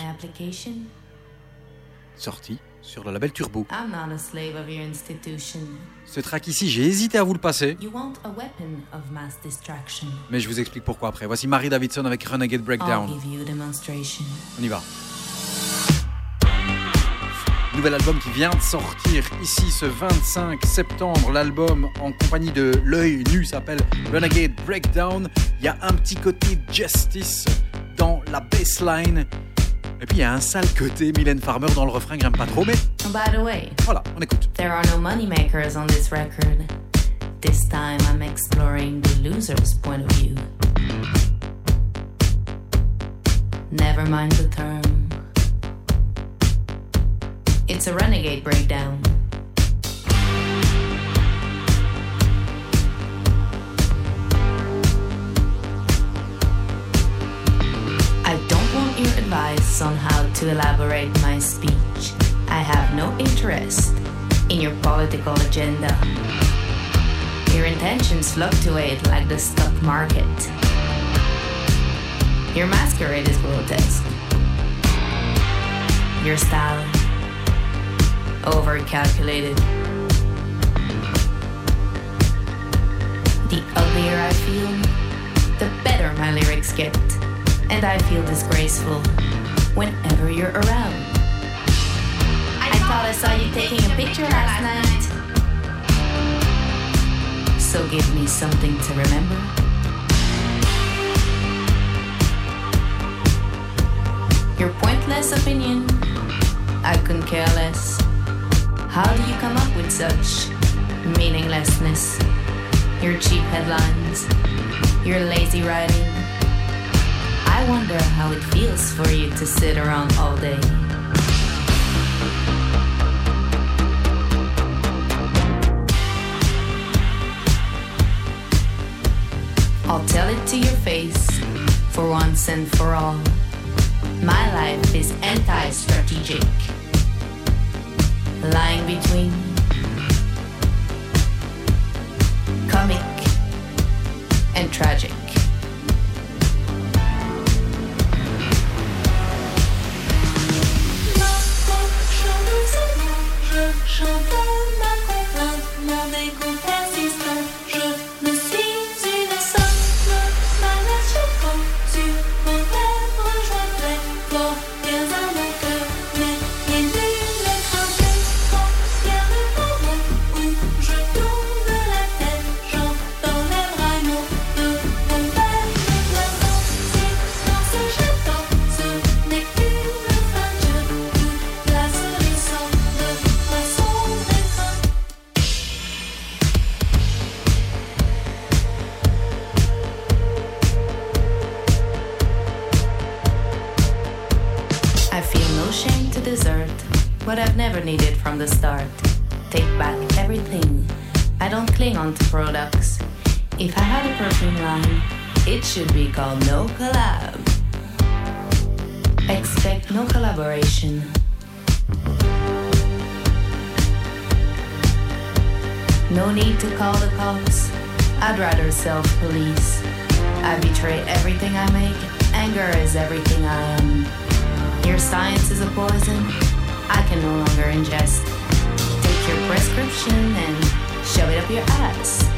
sorti sur le label Turbo. Ce track ici, j'ai hésité à vous le passer, You want a weapon of mass distraction. mais je vous explique pourquoi après. Voici Marie Davidson avec Renegade Breakdown. On y va. Nouvel album qui vient de sortir ici ce 25 septembre. L'album en compagnie de L'œil nu s'appelle Renegade Breakdown. Il y a un petit côté justice dans la bassline. Et puis il y a un sale côté Mylène Farmer dans le refrain que j'aime pas trop, mais And by the way, voilà, on écoute. there are no moneymakers on this record. This time I'm exploring the loser's point of view. Never mind the term. It's a renegade breakdown. I don't want your advice on how to elaborate my speech. I have no interest in your political agenda. Your intentions fluctuate like the stock market. Your masquerade is grotesque. Your style, over calculated. The uglier I feel, the better my lyrics get. And I feel disgraceful whenever you're around. I thought I saw you taking a picture last night. So give me something to remember. Your pointless opinion, I couldn't care less. How do you come up with such meaninglessness? Your cheap headlines, your lazy writing. I wonder how it feels for you to sit around all day. I'll tell it to your face for once and for all. My life is anti strategic, lying between comic and tragic. If I had a perfume line, it should be called No Collab. Expect no collaboration. No need to call the cops. I'd rather self police. I betray everything I make. Anger is everything I am. Your science is a poison I can no longer ingest. Take your prescription and shove it up your ass.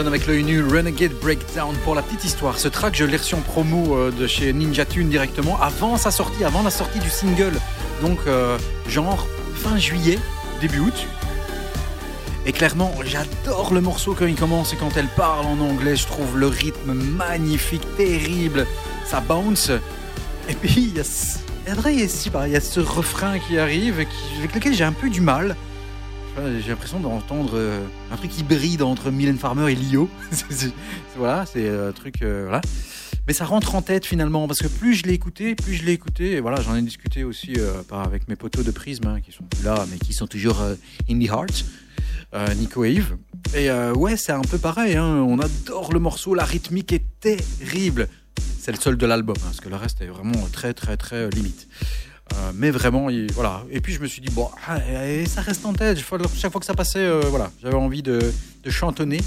Avec le nu Renegade Breakdown. Pour la petite histoire, ce track, je l'ai reçu en promo euh, de chez Ninja Tune directement avant sa sortie, avant la sortie du single. Donc, euh, genre fin juillet, début août. Et clairement, j'adore le morceau quand il commence et quand elle parle en anglais. Je trouve le rythme magnifique, terrible. Ça bounce. Et puis, il y a, ce- refrain qui arrive, avec lequel j'ai un peu du mal. J'ai l'impression d'entendre euh, un truc hybride entre Mylène Farmer et Lio. Voilà, c'est euh, un truc. euh. Mais ça rentre en tête finalement, parce que plus je l'ai écouté, plus je l'ai écouté, voilà, j'en ai discuté aussi avec mes potos de Prisme, hein, qui sont plus là, mais qui sont toujours euh, in the heart, Nico et Yves. Et ouais, c'est un peu pareil, hein, on adore le morceau, la rythmique est terrible. C'est le seul de l'album, hein, parce que le reste est vraiment très très très limite. Euh, mais vraiment, il- voilà. Et puis je me suis dit, bon, ah, et ça reste en tête. Chaque fois- que ça passait, euh, voilà, j'avais envie de, de chantonner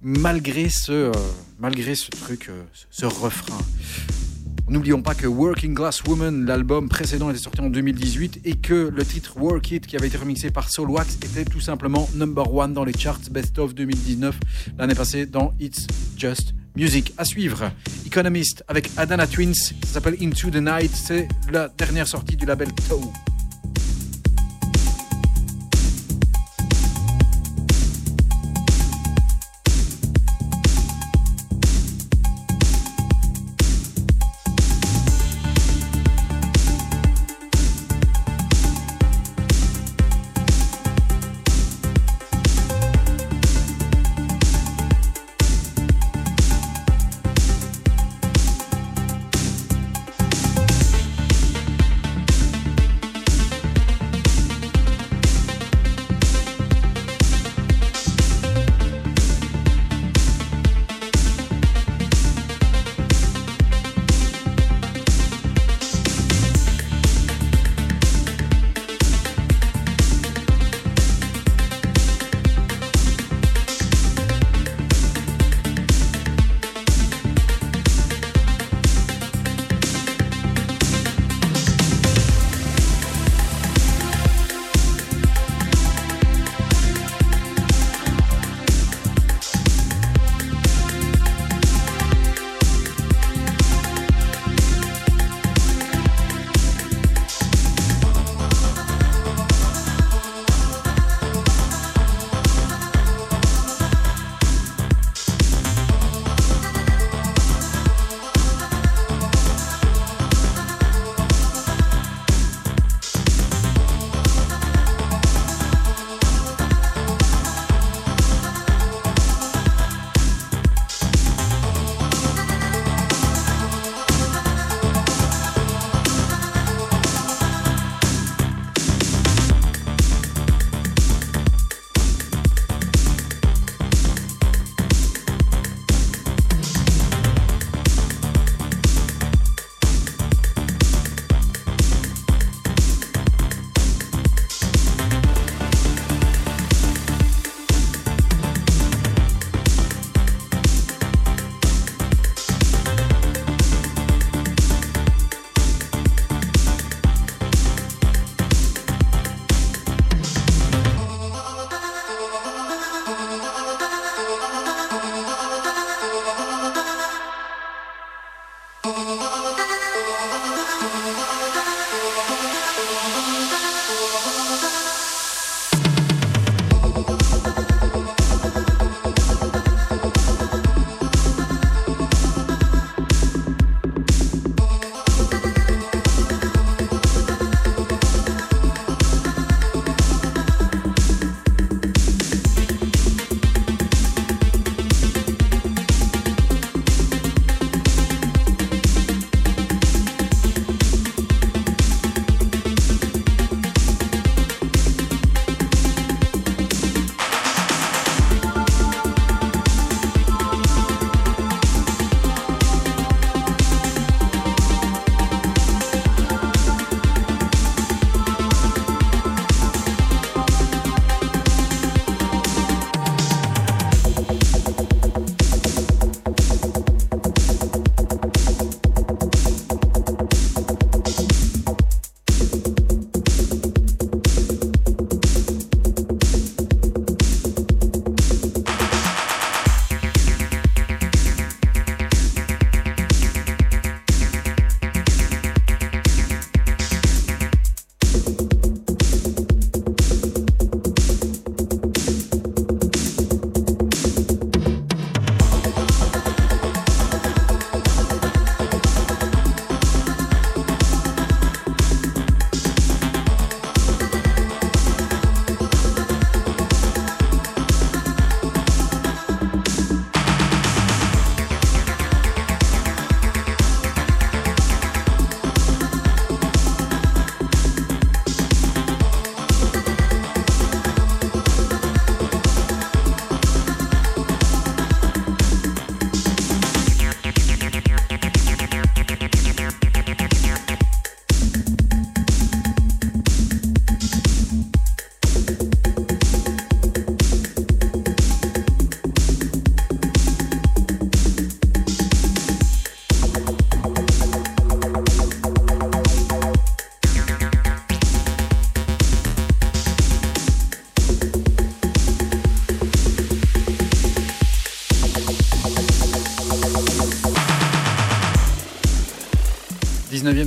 malgré ce, euh, malgré ce truc, ce, refrain. N'oublions pas que Working Class Woman, l'album précédent, était sorti en 2018 et que le titre Work It, qui avait été remixé par Soulwax, était tout simplement number one dans les charts Best of 2019 l'année passée dans It's Just Music. À suivre, Economist avec Adana Twins, ça s'appelle Into the Night, c'est la dernière sortie du label Toe.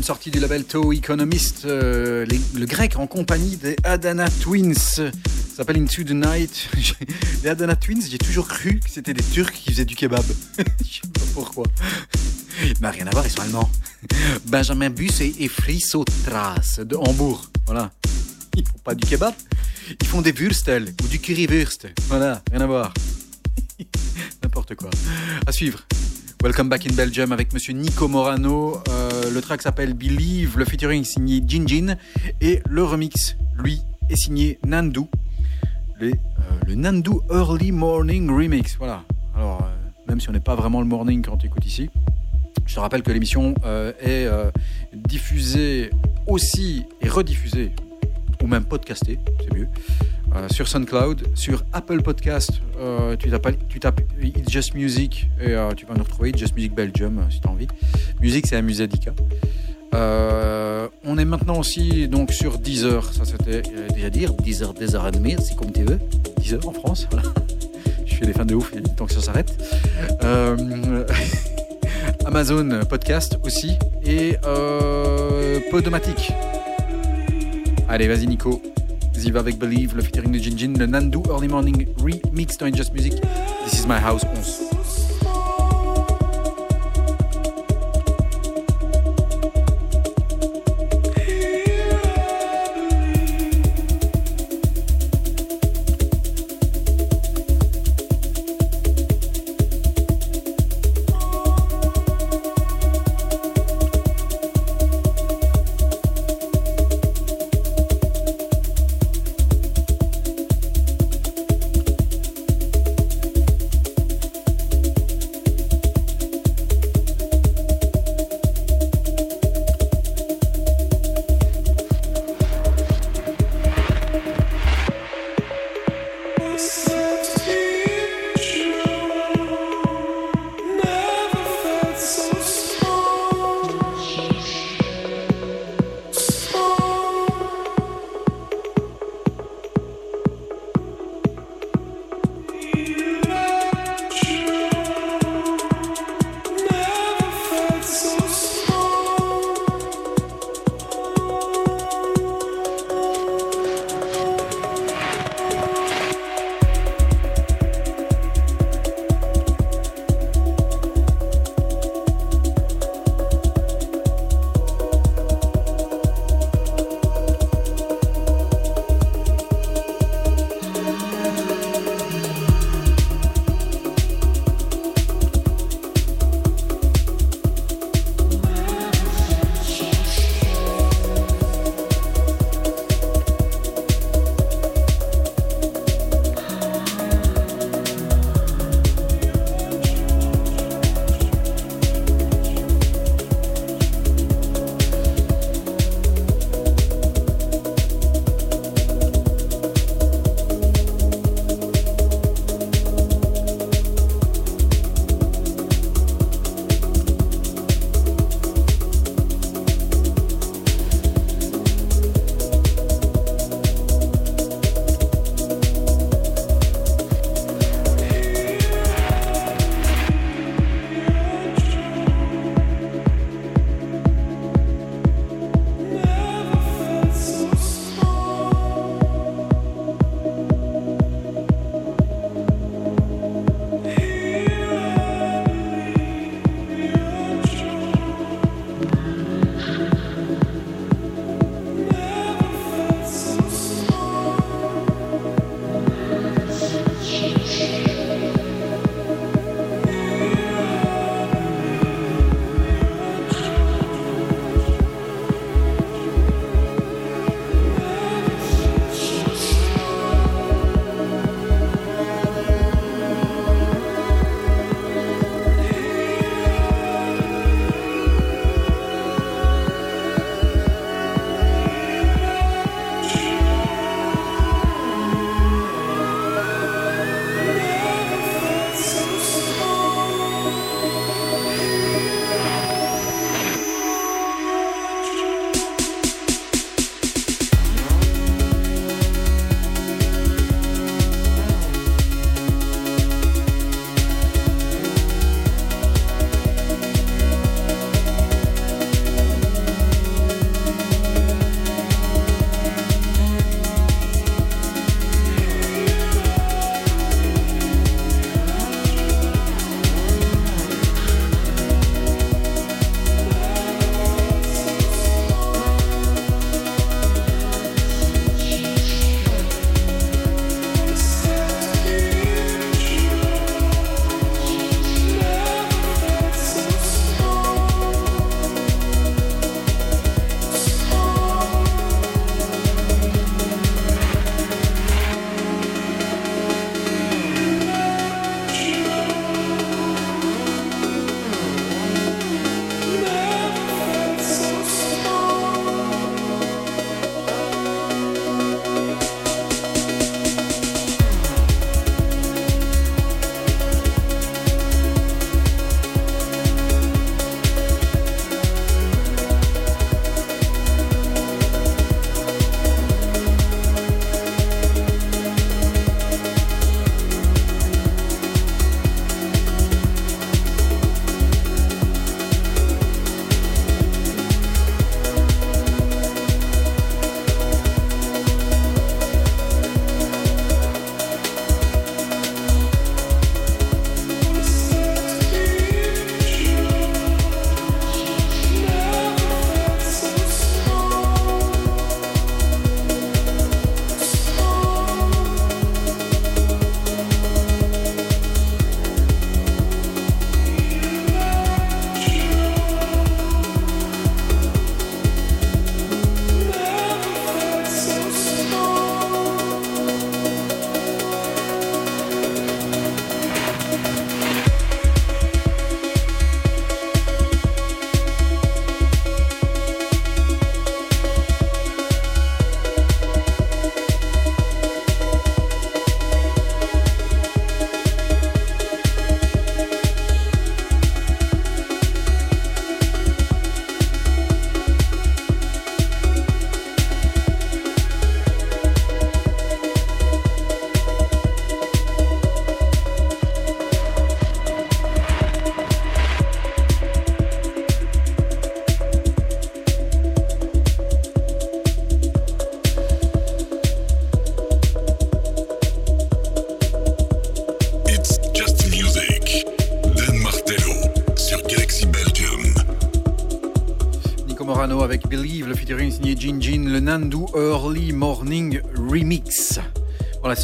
19e sortie du label Toe Economist, euh, le grec en compagnie des Adana Twins. Ça s'appelle Into the Night. les Adana Twins, j'ai toujours cru que c'était des Turcs qui faisaient du kebab. Je sais pas pourquoi. Mais rien à voir, ils sont allemands. Benjamin Bus et, et Friso Tras de Hambourg. Voilà. Ils font pas du kebab, ils font des Würstel ou du currywurst. Voilà, rien à voir. N'importe quoi. À suivre. Welcome back in Belgium avec monsieur Nico Morano. Euh, le track s'appelle Believe, le featuring signé Jinjin et le remix, lui, est signé Nandu. Euh, le Nandu Early Morning Remix. Voilà. Alors, euh, même si on n'est pas vraiment le morning quand tu écoutes ici, je te rappelle que l'émission euh, est diffusée aussi et rediffusée, ou même podcastée, c'est mieux, euh, sur SoundCloud, sur Apple Podcast. euh, tu, tapes, tu tapes It's Just Music et euh, tu vas nous retrouver It's Just Music Belgium si tu as envie. Musique, c'est un Musadika. Euh, on est maintenant aussi donc sur Deezer, ça c'était déjà dire, Deezer, Deezer Admire, c'est comme tu veux, Deezer en France, voilà. Je fais des fans de ouf, temps que ça s'arrête. Amazon Podcast aussi et Podomatic. Allez, vas-y Nico. Y va avec Believe, le featuring de Jinjin, le Nandu Early Morning Remix dans Just Music. This is my house 11.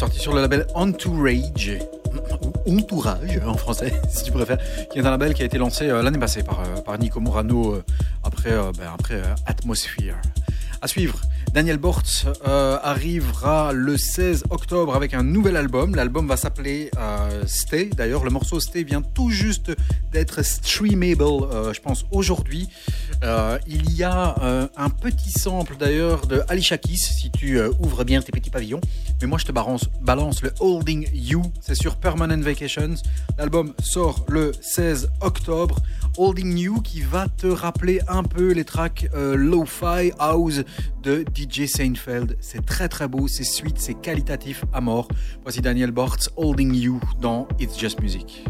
Sorti sur le label Entourage, ou Entourage en français, si tu préfères, qui est un label qui a été lancé euh, l'année passée par, euh, par Nico Morano euh, après, ben, après Atmosphere. À suivre, Daniel Bortz euh, arrivera le 16 octobre avec un nouvel album. L'album va s'appeler Stay. D'ailleurs, le morceau Stay vient tout juste d'être streamable, je pense, aujourd'hui. Il y a un petit sample d'ailleurs de Alicia Keys, si tu ouvres bien tes petits pavillons. Mais moi, je te balance, le Holding You. C'est sur Permanent Vacations. L'album sort le 16 octobre. Holding You qui va te rappeler un peu les tracks euh, Lo-Fi House de DJ Seinfeld. C'est très très beau, c'est sweet, c'est qualitatif à mort. Voici Daniel Bortz, Holding You dans It's Just Music.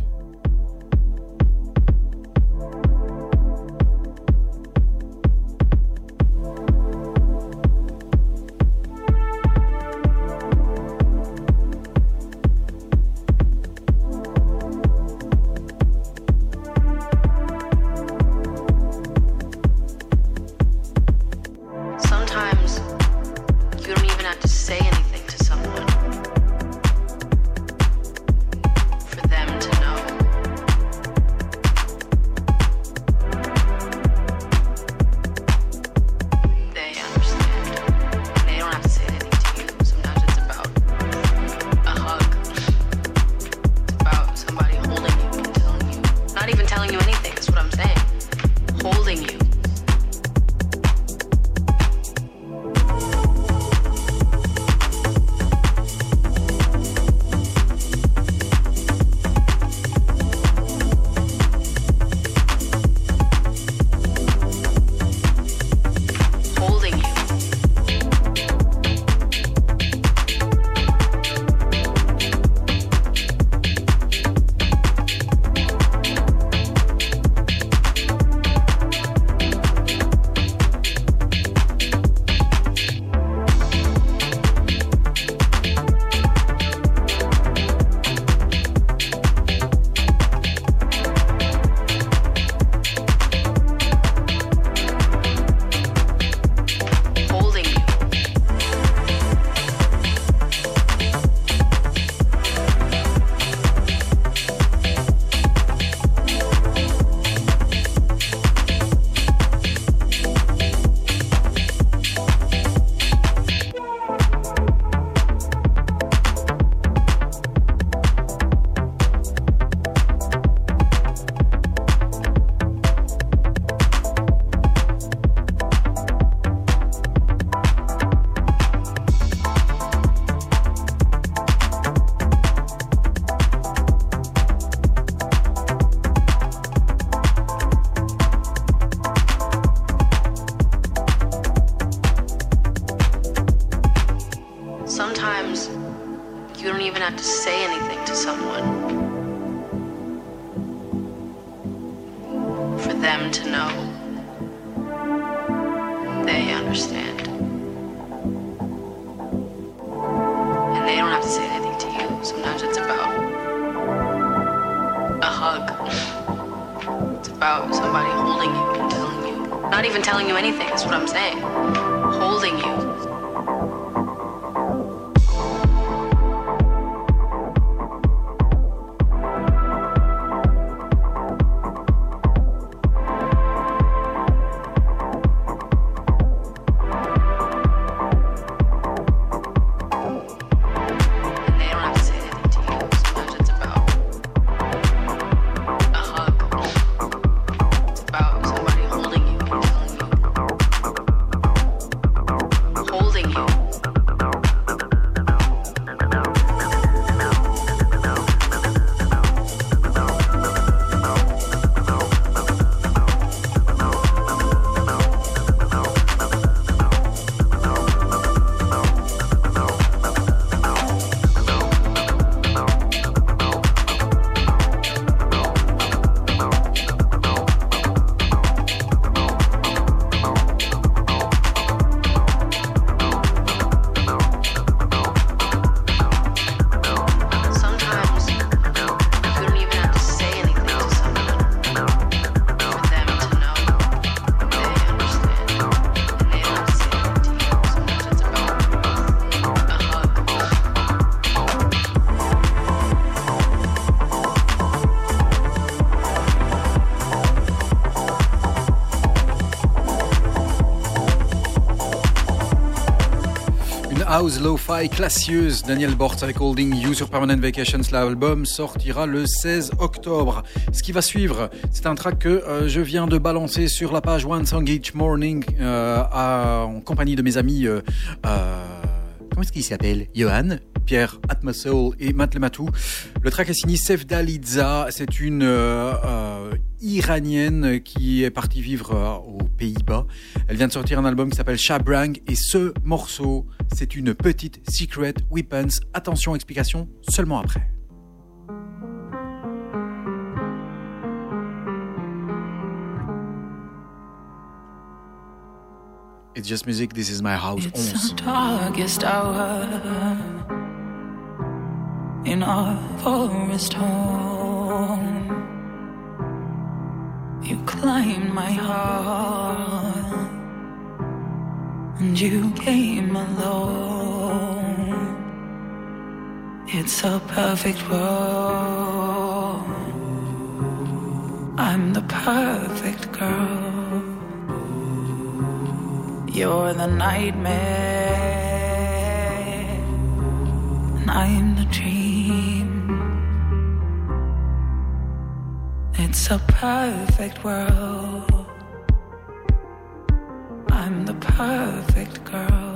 Lo-Fi classieuse. Daniel Bortz avec Holding You sur Permanent Vacations. L'album sortira le 16 octobre. Ce qui va suivre, c'est un track que euh, je viens de balancer sur la page One Song Each Morning euh, en compagnie de mes amis. euh, comment est-ce qu'il s'appelle? Johan Pierre Atmasoul et Matt Lematou. Le track est signé Sevda Liza. C'est une iranienne qui est partie vivre aux Pays-Bas. Elle vient de sortir un album qui s'appelle Shabrang et ce morceau, c'est une petite Secret Weapons. Attention, explication seulement après. It's just music, this is my house. It's 11. the darkest hour in our forest home. You climbed my heart and you It's a perfect world. I'm the perfect girl. You're the nightmare, and I'm the dream. It's a perfect world. I'm the perfect girl.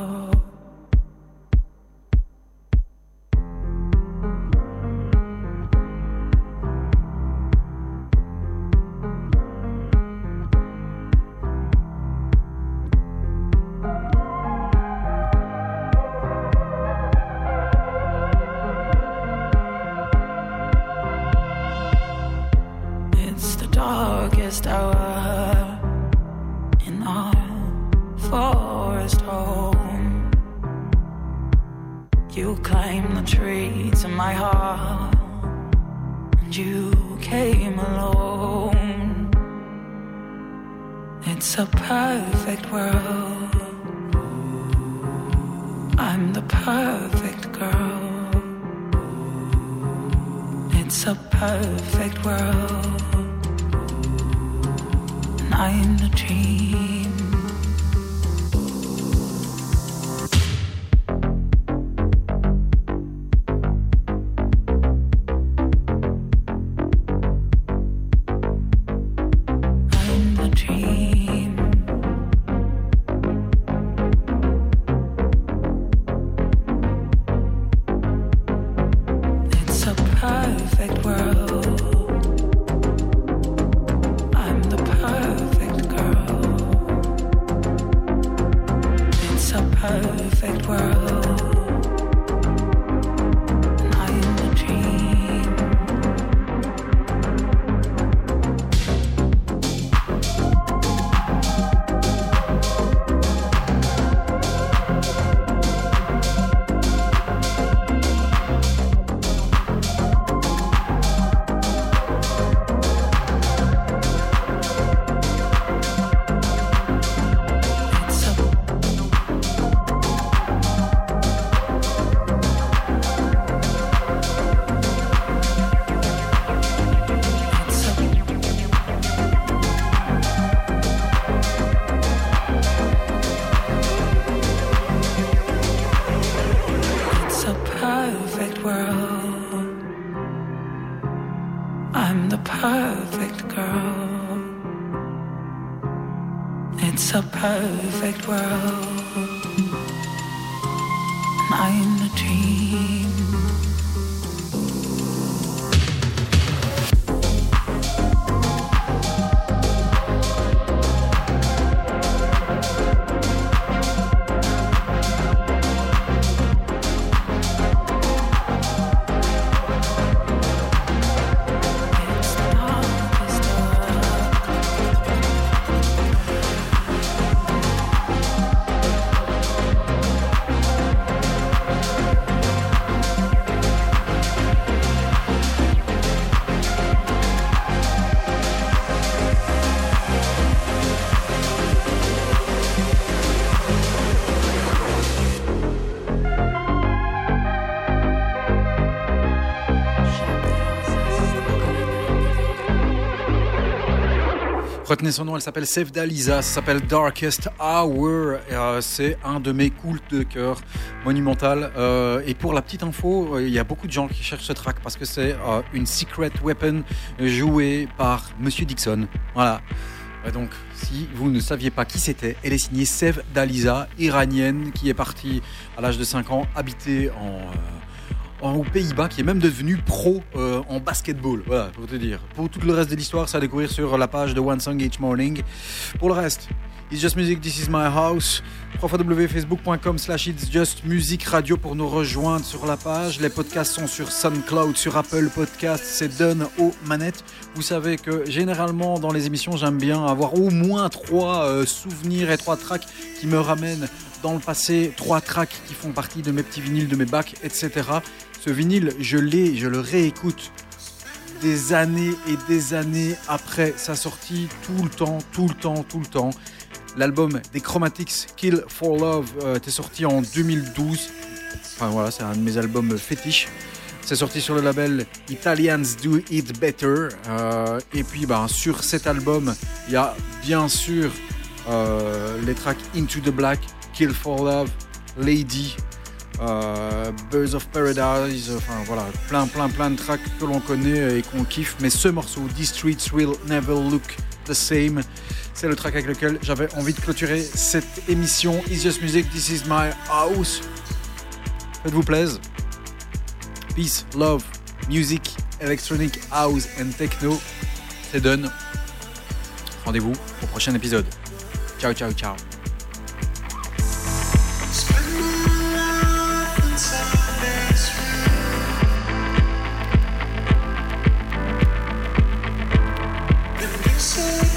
World. Retenez son nom, elle s'appelle Sevda Lisa, ça s'appelle Darkest Hour. euh, c'est un de mes cultes de cœur monumental. Euh, et pour la petite info, euh, il y a beaucoup de gens qui cherchent ce track parce que c'est une secret weapon jouée par Monsieur Dixon. Voilà. Donc, si vous ne saviez pas qui c'était, elle est signée Sev Daliza, iranienne, qui est partie à l'âge de 5 ans habiter en- aux Pays-Bas, qui est même devenue pro euh, en basketball. Voilà, pour te dire. Pour tout le reste de l'histoire, c'est à découvrir sur la page de One Song Each Morning. Pour le reste, It's Just Music, This Is My House. www.facebook.com slash It's Just Music Radio pour nous rejoindre sur la page. Les podcasts sont sur SoundCloud, sur Apple Podcasts. C'est Donne aux manettes. Vous savez que généralement dans les émissions, j'aime bien avoir au moins trois euh, souvenirs et trois tracks qui me ramènent dans le passé. Trois tracks qui font partie de mes petits vinyles, de mes bacs, etc. Ce vinyle, je l'ai, je le réécoute des années et des années après sa sortie, tout le temps, tout le temps, tout le temps. L'album des Chromatics, Kill for Love, euh, était sorti en 2012. Enfin voilà, c'est un de mes albums fétiches. C'est sorti sur le label Italians Do It Better. Euh, et puis ben, sur cet album, il y a bien sûr euh, les tracks Into the Black, Kill for Love, Lady, euh, Birds of Paradise, enfin voilà, plein plein plein de tracks que l'on connaît et qu'on kiffe. Mais ce morceau, These Streets Will Never Look the Same, c'est le track avec lequel j'avais envie de clôturer cette émission. It's Just Music, This Is My House. Faites-vous plaisir. Peace, love, music, electronic, house and techno. C'est done. Rendez-vous au prochain épisode. Ciao, ciao, ciao. so